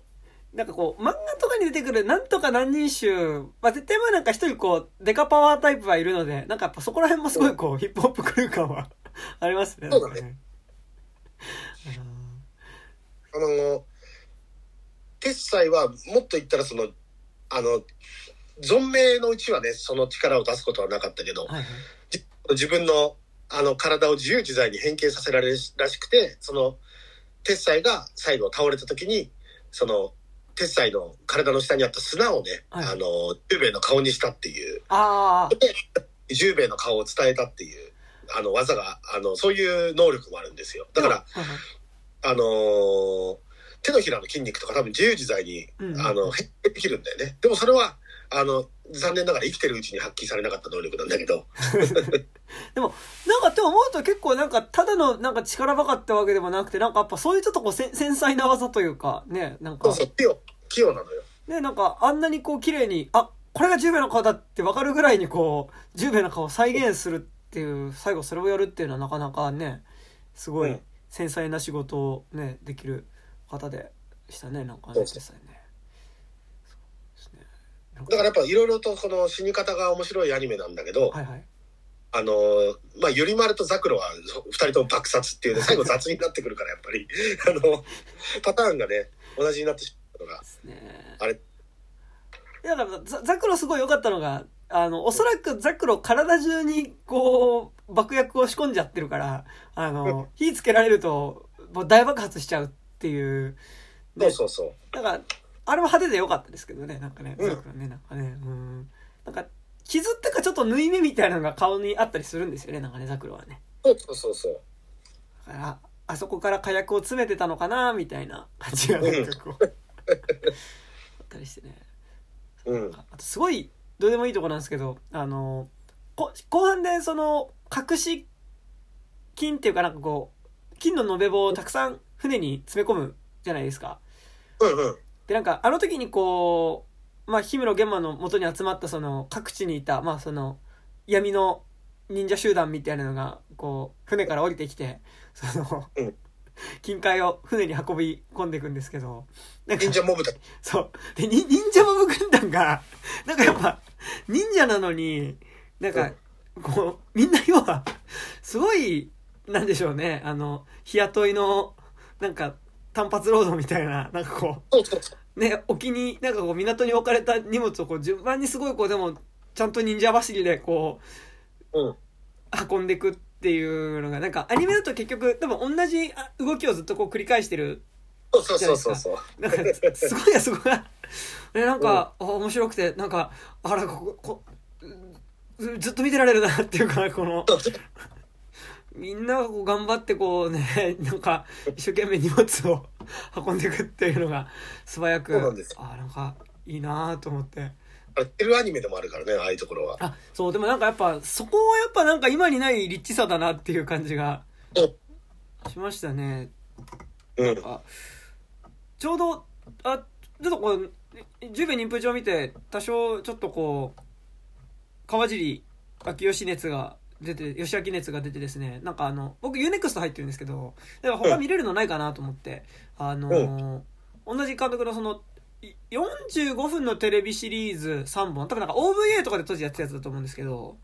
なんかこう、漫画とかに出てくるなんとか何人衆、まあ、絶対まあなんか一人こう、デカパワータイプはいるので、なんかやっぱそこら辺もすごいこう、ヒップホップ空間はありますね。そうだねあの、鉄斎はもっと言ったらその、あの、存命のうちはね、その力を出すことはなかったけどはいはい。自分のあの体を自由自在に変形させられるらしくて、その、鉄斎が最後倒れた時に、その、鉄斎の体の下にあった砂をね、はい。あの、十兵衛の顔にしたっていう、ああ、十兵衛の顔を伝えたっていう、あの、技が、あの、そういう能力もあるんですよ。だから、あのー手のひらの筋肉とか多分自由自在に、あの、変形できるんだよね。でもそれは、あの、残念ながら生きてるうちに発揮されなかった能力なんだけど。でも、なんかって思うと結構なんか、ただのなんか力ばかってわけでもなくて、なんかやっぱそういうちょっとこう、せ繊細な技というか、ね、なんかそう、そう、器用、器用なのよ。ね、なんかあんなにこう綺麗に、あ、これが十兵衛の顔だって分かるぐらいにこう、十兵衛の顔を再現するっていう、最後それをやるっていうのはなかなかね、すごいうん。繊細な仕事をね、できる方でしたね、なんかね、だからやっぱいろいろとこの死に方が面白いアニメなんだけど、はいはい。あの、まあ、ゆりまるとザクロは二人とも爆殺っていうね、最後雑になってくるから、やっぱり、あの、パターンがね、同じになってしまうのが、ね。あれ、いやだからザザクロすごい良かったのがあのおそらくザクロ体中にこう爆薬を仕込んじゃってるからあの火つけられるともう大爆発しちゃうっていう。そうそうそう。だからあれは派手で良かったですけどねなんかねうん。ザクロねなんかねうん。なんか傷ってかちょっと縫い目みたいなのが顔にあったりするんですよねなんかねザクロはね。そうそうそうそう。だからあそこから火薬を詰めてたのかなみたいな感じがなん。かこうあったりしてね。うん。あとすごいどうでもいいとこなんですけどあのこ後半でその隠し金っていうかなんかこう金の延べ棒をたくさん船に詰め込むじゃないですかうんうん。でなんかあの時にこうまあ氷室玄馬の元に集まったその各地にいたまあその闇の忍者集団みたいなのがこう船から降りてきてその、うん金塊を船に運び込んでいくんですけど忍者モブたち。そう。で、に忍者モブ軍団が、なんかやっぱ、忍者なのに、なんか、こう、みんな要は、すごい、なんでしょうね、あの、日雇いの、なんか、単発労働みたいな、なんかこ、そうね、沖に、なんかこう、港に置かれた荷物をこう、順番にすごいこう、でも、ちゃんと忍者走りで、こう、う。うん。運んでいくっていうのが、なんか、アニメだと結局、多分同じあ動きをずっとこう繰り返してるそうそうそうそう。なんかすすごいやすごい。えなんか、あ面白くてなんかあらここうずっと見てられるなっていうかこの。みんながこう頑張ってこうねなんか一生懸命荷物を運んでいくっていうのが素早くなあなんかいいなと思って。あれ、テルアニメでもあるからね、ああいうところは。あそうでもなんかやっぱそこはやっぱなんか今にないリッチさだなっていう感じがしましたね。うん。あちょうどあちょっとこう十兵衛忍風帳見て多少ちょっとこう川尻秋吉熱が出て吉明熱が出てですねなんかあの僕 UNEXT 入ってるんですけどだから他見れるのないかなと思って、あのー同じ監督のそのい45分のテレビシリーズ3本多分なんか OVA とかで当時やってたやつだと思うんですけど、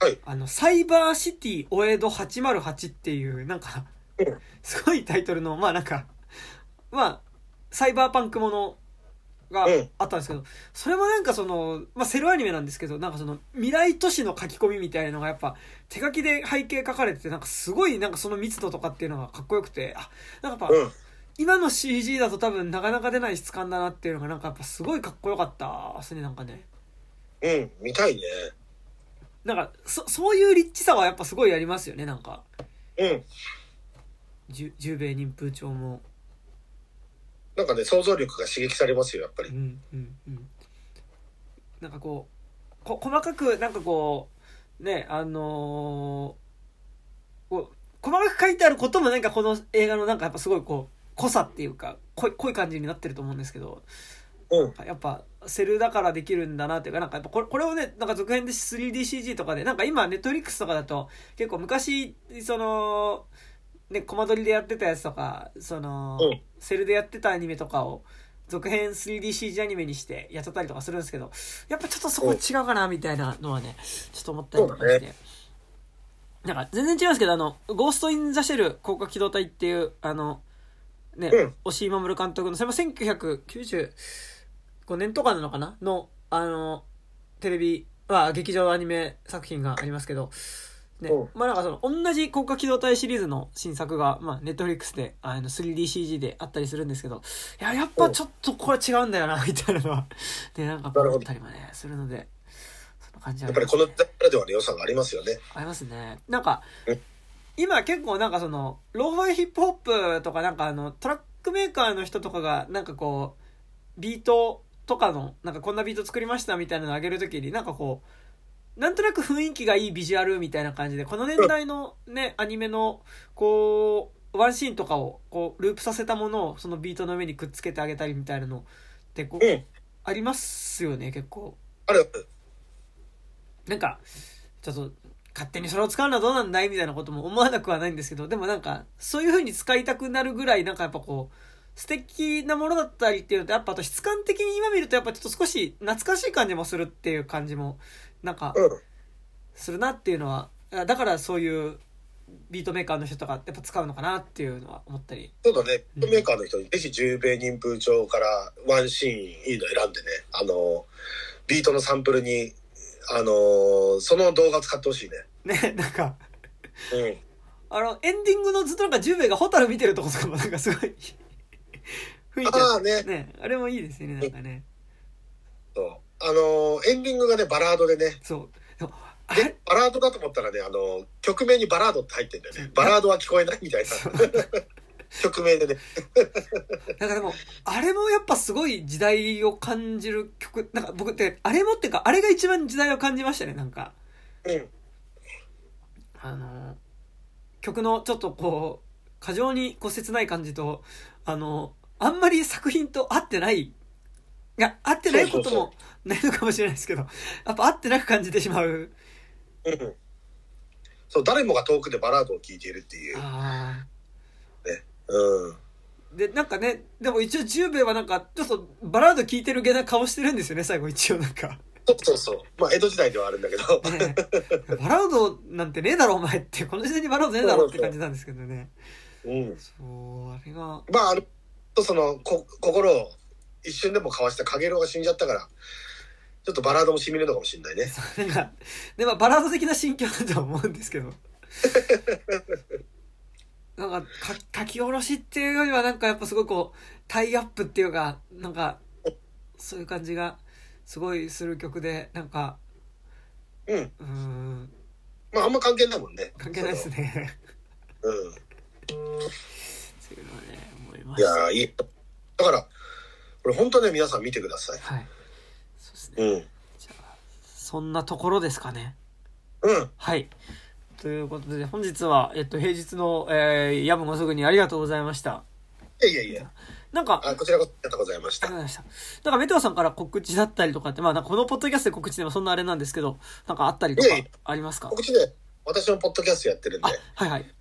はい。あのサイバーシティお江戸808っていうなんかうん。すごいタイトルのまあなんかまあサイバーパンクものがうんあったんですけど、それもなんかその、まあ、セルアニメなんですけどなんかその未来都市の書き込みみたいなのがやっぱ手書きで背景書かれててなんかすごいなんかその密度とかっていうのがかっこよくてあなんかやっぱ、うん。今の CG だと多分なかなか出ない質感だなっていうのがなんかやっぱすごいかっこよかったですねなんかねうん。見たいね。なんかそそういうリッチさはやっぱすごいありますよねなんかうん。十十兵衛忍風帳もなんかね、想像力が刺激されますよ、やっぱり。うんうんうんなんかこうこ細かくなんかこうねあのーこう細かく書いてあることもなんかこの映画のなんかやっぱすごいこう濃さっていうか濃い濃い感じになってると思うんですけどうん。やっぱセルだからできるんだなっていうかなんかやっぱこれこれをねなんか続編で 3DCG とかでなんか今ネットフリックスとかだと結構昔そのねコマ撮りでやってたやつとかその、うん。セルでやってたアニメとかを続編 3DCG アニメにしてやっちゃったりとかするんですけどやっぱちょっとそこ違うかなみたいなのはねちょっと思ったりとかして、なんか全然違うんですけどあの「ゴースト・イン・ザ・シェル攻殻機動隊」っていうあのね、うん。押井守監督のそれも1995年とかなのかな？のあのテレビは劇場アニメ作品がありますけどね、うん。まあなんかその同じ広角機動隊シリーズの新作が、まあ、ネットフリックスであの 3DCG であったりするんですけどいややっぱちょっとこれ違うんだよな みたいなのは。でなんか思ったりもねするのでそんな感じはやっぱりこのならではの良さがありますよね。ありますね。なんかえ今結構なんかそのローファイヒップホップとかなんかあのトラックメーカーの人とかがなんかこうビートとかのなんかこんなビート作りましたみたいなの上げるときになんかこうなんとなく雰囲気がいいビジュアルみたいな感じでこの年代のねアニメのこうワンシーンとかをこうループさせたものをそのビートの上にくっつけてあげたりみたいなのってこう、うん。ありますよね結構。あれ、なんか、ちょっと、勝手にそれを使うのはどうなんだいみたいなことも思わなくはないんですけど、でもなんか、そういう風に使いたくなるぐらい、なんかやっぱこう、素敵なものだったりっていうのと、やっぱあと質感的に今見ると、やっぱちょっと少し懐かしい感じもするっていう感じも、なんか、うん。するなっていうのはあだからそういうビートメーカーの人とかやっぱ使うのかなっていうのは思ったりそうだね、ビートメーカーの人にぜひ十兵衛忍風帳からワンシーンいいの選んでね、あの、ビートのサンプルに、あの、その動画使ってほしいね。ねなんかうん。あのエンディングのずっとなんか10名がホタル見てるとことかもなんかすごい雰囲気ああねねあれもいいですよねなんかねそう。あの、エンディングがね、バラードでね、そうでバラードだと思ったらね、あの、曲名にバラードって入ってんだよね。バラードは聞こえないみたいな。曲名でね。なんかでも、あれもやっぱすごい時代を感じる曲、なんか僕って、あれもっていうか、あれが一番時代を感じましたね、なんか。うん。あの、曲のちょっとこう、過剰にこう切ない感じと、あの、あんまり作品と合ってない、いや、合ってないこともないのかもしれないですけど、やっぱ合ってなく感じてしまう。うん。そう、誰もが遠くでバラードを聴いているっていう。あうん。ーで、なんかね、でも一応十兵衛はなんか、ちょっとバラード聴いてるげな顔してるんですよね、最後一応なんか。そうそうそう。まあ、江戸時代ではあるんだけど。ねえバラードなんてねえだろお前ってこの時代にバラードねえだろって感じなんですけどねうん。そうあれがまあ、あの、その、こ、心を一瞬でも交わしたかげろうが死んじゃったから、ちょっとバラードも染みるのかもしれないね。なんかでもバラード的な心境だとは思うんですけど なんかか書き下ろしっていうよりはなんかやっぱすごいこうタイアップっていうかなんかそういう感じがすごいする曲でなんかうん。うーんまあ、あんま関係ないもんね。関係ないですね。うん。そういうのはね思いまいしたやーいい。だから、これ本当ね、皆さん見てください。はいそうですねうん。じゃあそんなところですかねうん。はい。ということで、本日は、えっと、平日の、えー、夜分遅くにありがとうございました。いやいやいや。なんか、ああこちらこそありがとうございましがとうございました。なんか、メテオさんから告知だったりとかって、まあ、なんかこのポッドキャストで告知でもそんなあれなんですけど、なんかあったりとかいえいえありますか？告知で、私もポッドキャストやってるんであ、、はいはい。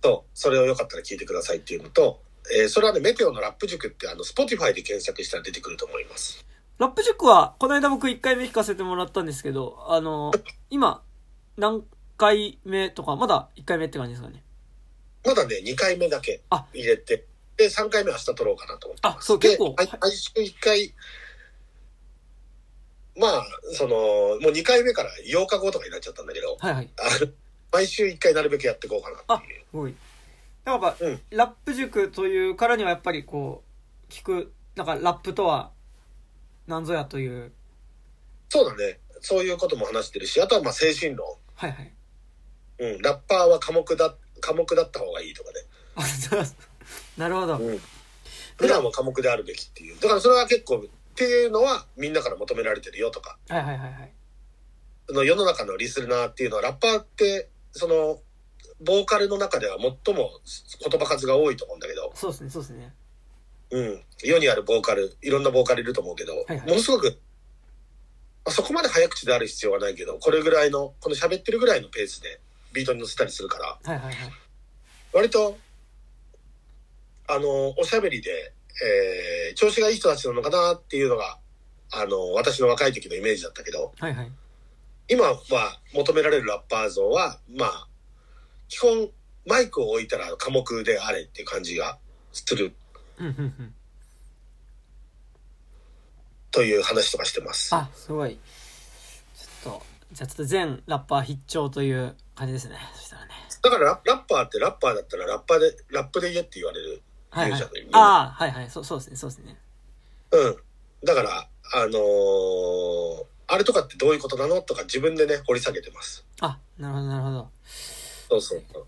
と、それをよかったら聞いてくださいっていうのと、えーそれはね、メテオのラップ塾って、あの、 Spotify で検索したら出てくると思います。ラップ塾は、この間僕1回目聞かせてもらったんですけど、あの、今、何回目とか、まだ1回目って感じですかね。まだね、2回目だけあ入れて、で、3回目明日撮ろうかなと思って。あそうで結構毎毎週1回、まあ、その、もう2回目から8日後とかになっちゃったんだけど、はいはい。毎週1回なるべくやっていこうかなっていう。すごい。やっぱ、うんラップ塾というからにはやっぱりこう、聞く、なんかラップとは何ぞやという、そうだね。そういうことも話してるし、あとはまあ精神論。はいはい。うん、ラッパーは科目だ、科目だった方がいいとかね。なるほど。うん。普段は科目であるべきっていう。だからそれは結構、っていうのはみんなから求められてるよとか。はいはいはいはい。その世の中のリスナーっていうのはラッパーって、その、ボーカルの中では最も言葉数が多いと思うんだけど、そうですね、そうですね。うん。世にあるボーカル、いろんなボーカルいると思うけど、はいはいものすごく、まあ、そこまで早口である必要はないけど、これぐらいの、この喋ってるぐらいのペースでビートに乗せたりするから、はいはいはい。割と、あの、おしゃべりで、えー、調子がいい人たちなのかなっていうのが、あの、私の若い時のイメージだったけど、はいはい。今は求められるラッパー像は、まあ、基本、マイクを置いたら科目であれっていう感じがする。という話とかしてます。あ、すごい。ちょっと、じゃあちょっと全ラッパー必聴という感じですね。そしたらね。だからララッパーってラッパーだったらラッパーで、ラップで言えって言われる。はいはい。ああ、はいはい。そうそうですね、そうですね。うん。だから、あのーあれとかってどういうことなのとか自分でね、掘り下げてます。あ、なるほどなるほど。そうそうそう。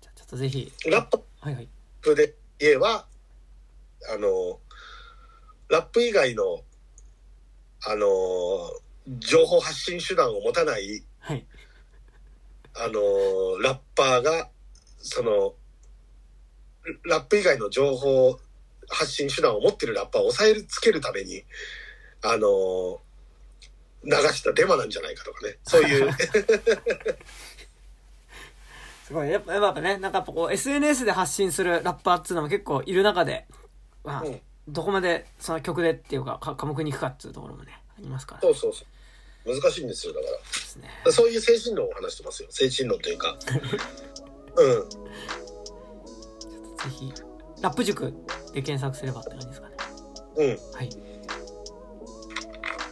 じゃあちょっとぜひ。ラッはいはい。プで言えば、あのーラップ以外の、あのー情報発信手段を持たない、はい。あのーラッパーが、その、ラップ以外の情報発信手段を持ってるラッパーを抑えつけるために、あのー流したデマなんじゃないかとかね。そういう、すごい。やっぱ、やっぱね、なんかこう、SNS で発信するラッパーっていうのも結構いる中で、まあ、うんどこまでその曲でっていうか、か科目に行くかっていうところもね、ありますから。そうそうそう。難しいんですよだかですね。らそういう精神論を話してますよ精神論というか うんぜひ、ラップ塾で検索すればって感じですかね。うんはい。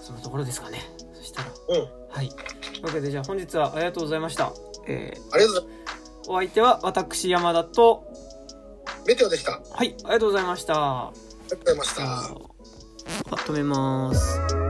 そのところですかね。そしたら。うんはい。というわけで、じゃあ本日はありがとうございました。えありがとうございますー、お相手は私、山田と、メテオでしたあはい、ありがとうございました。りがとうございましたあ、止めます。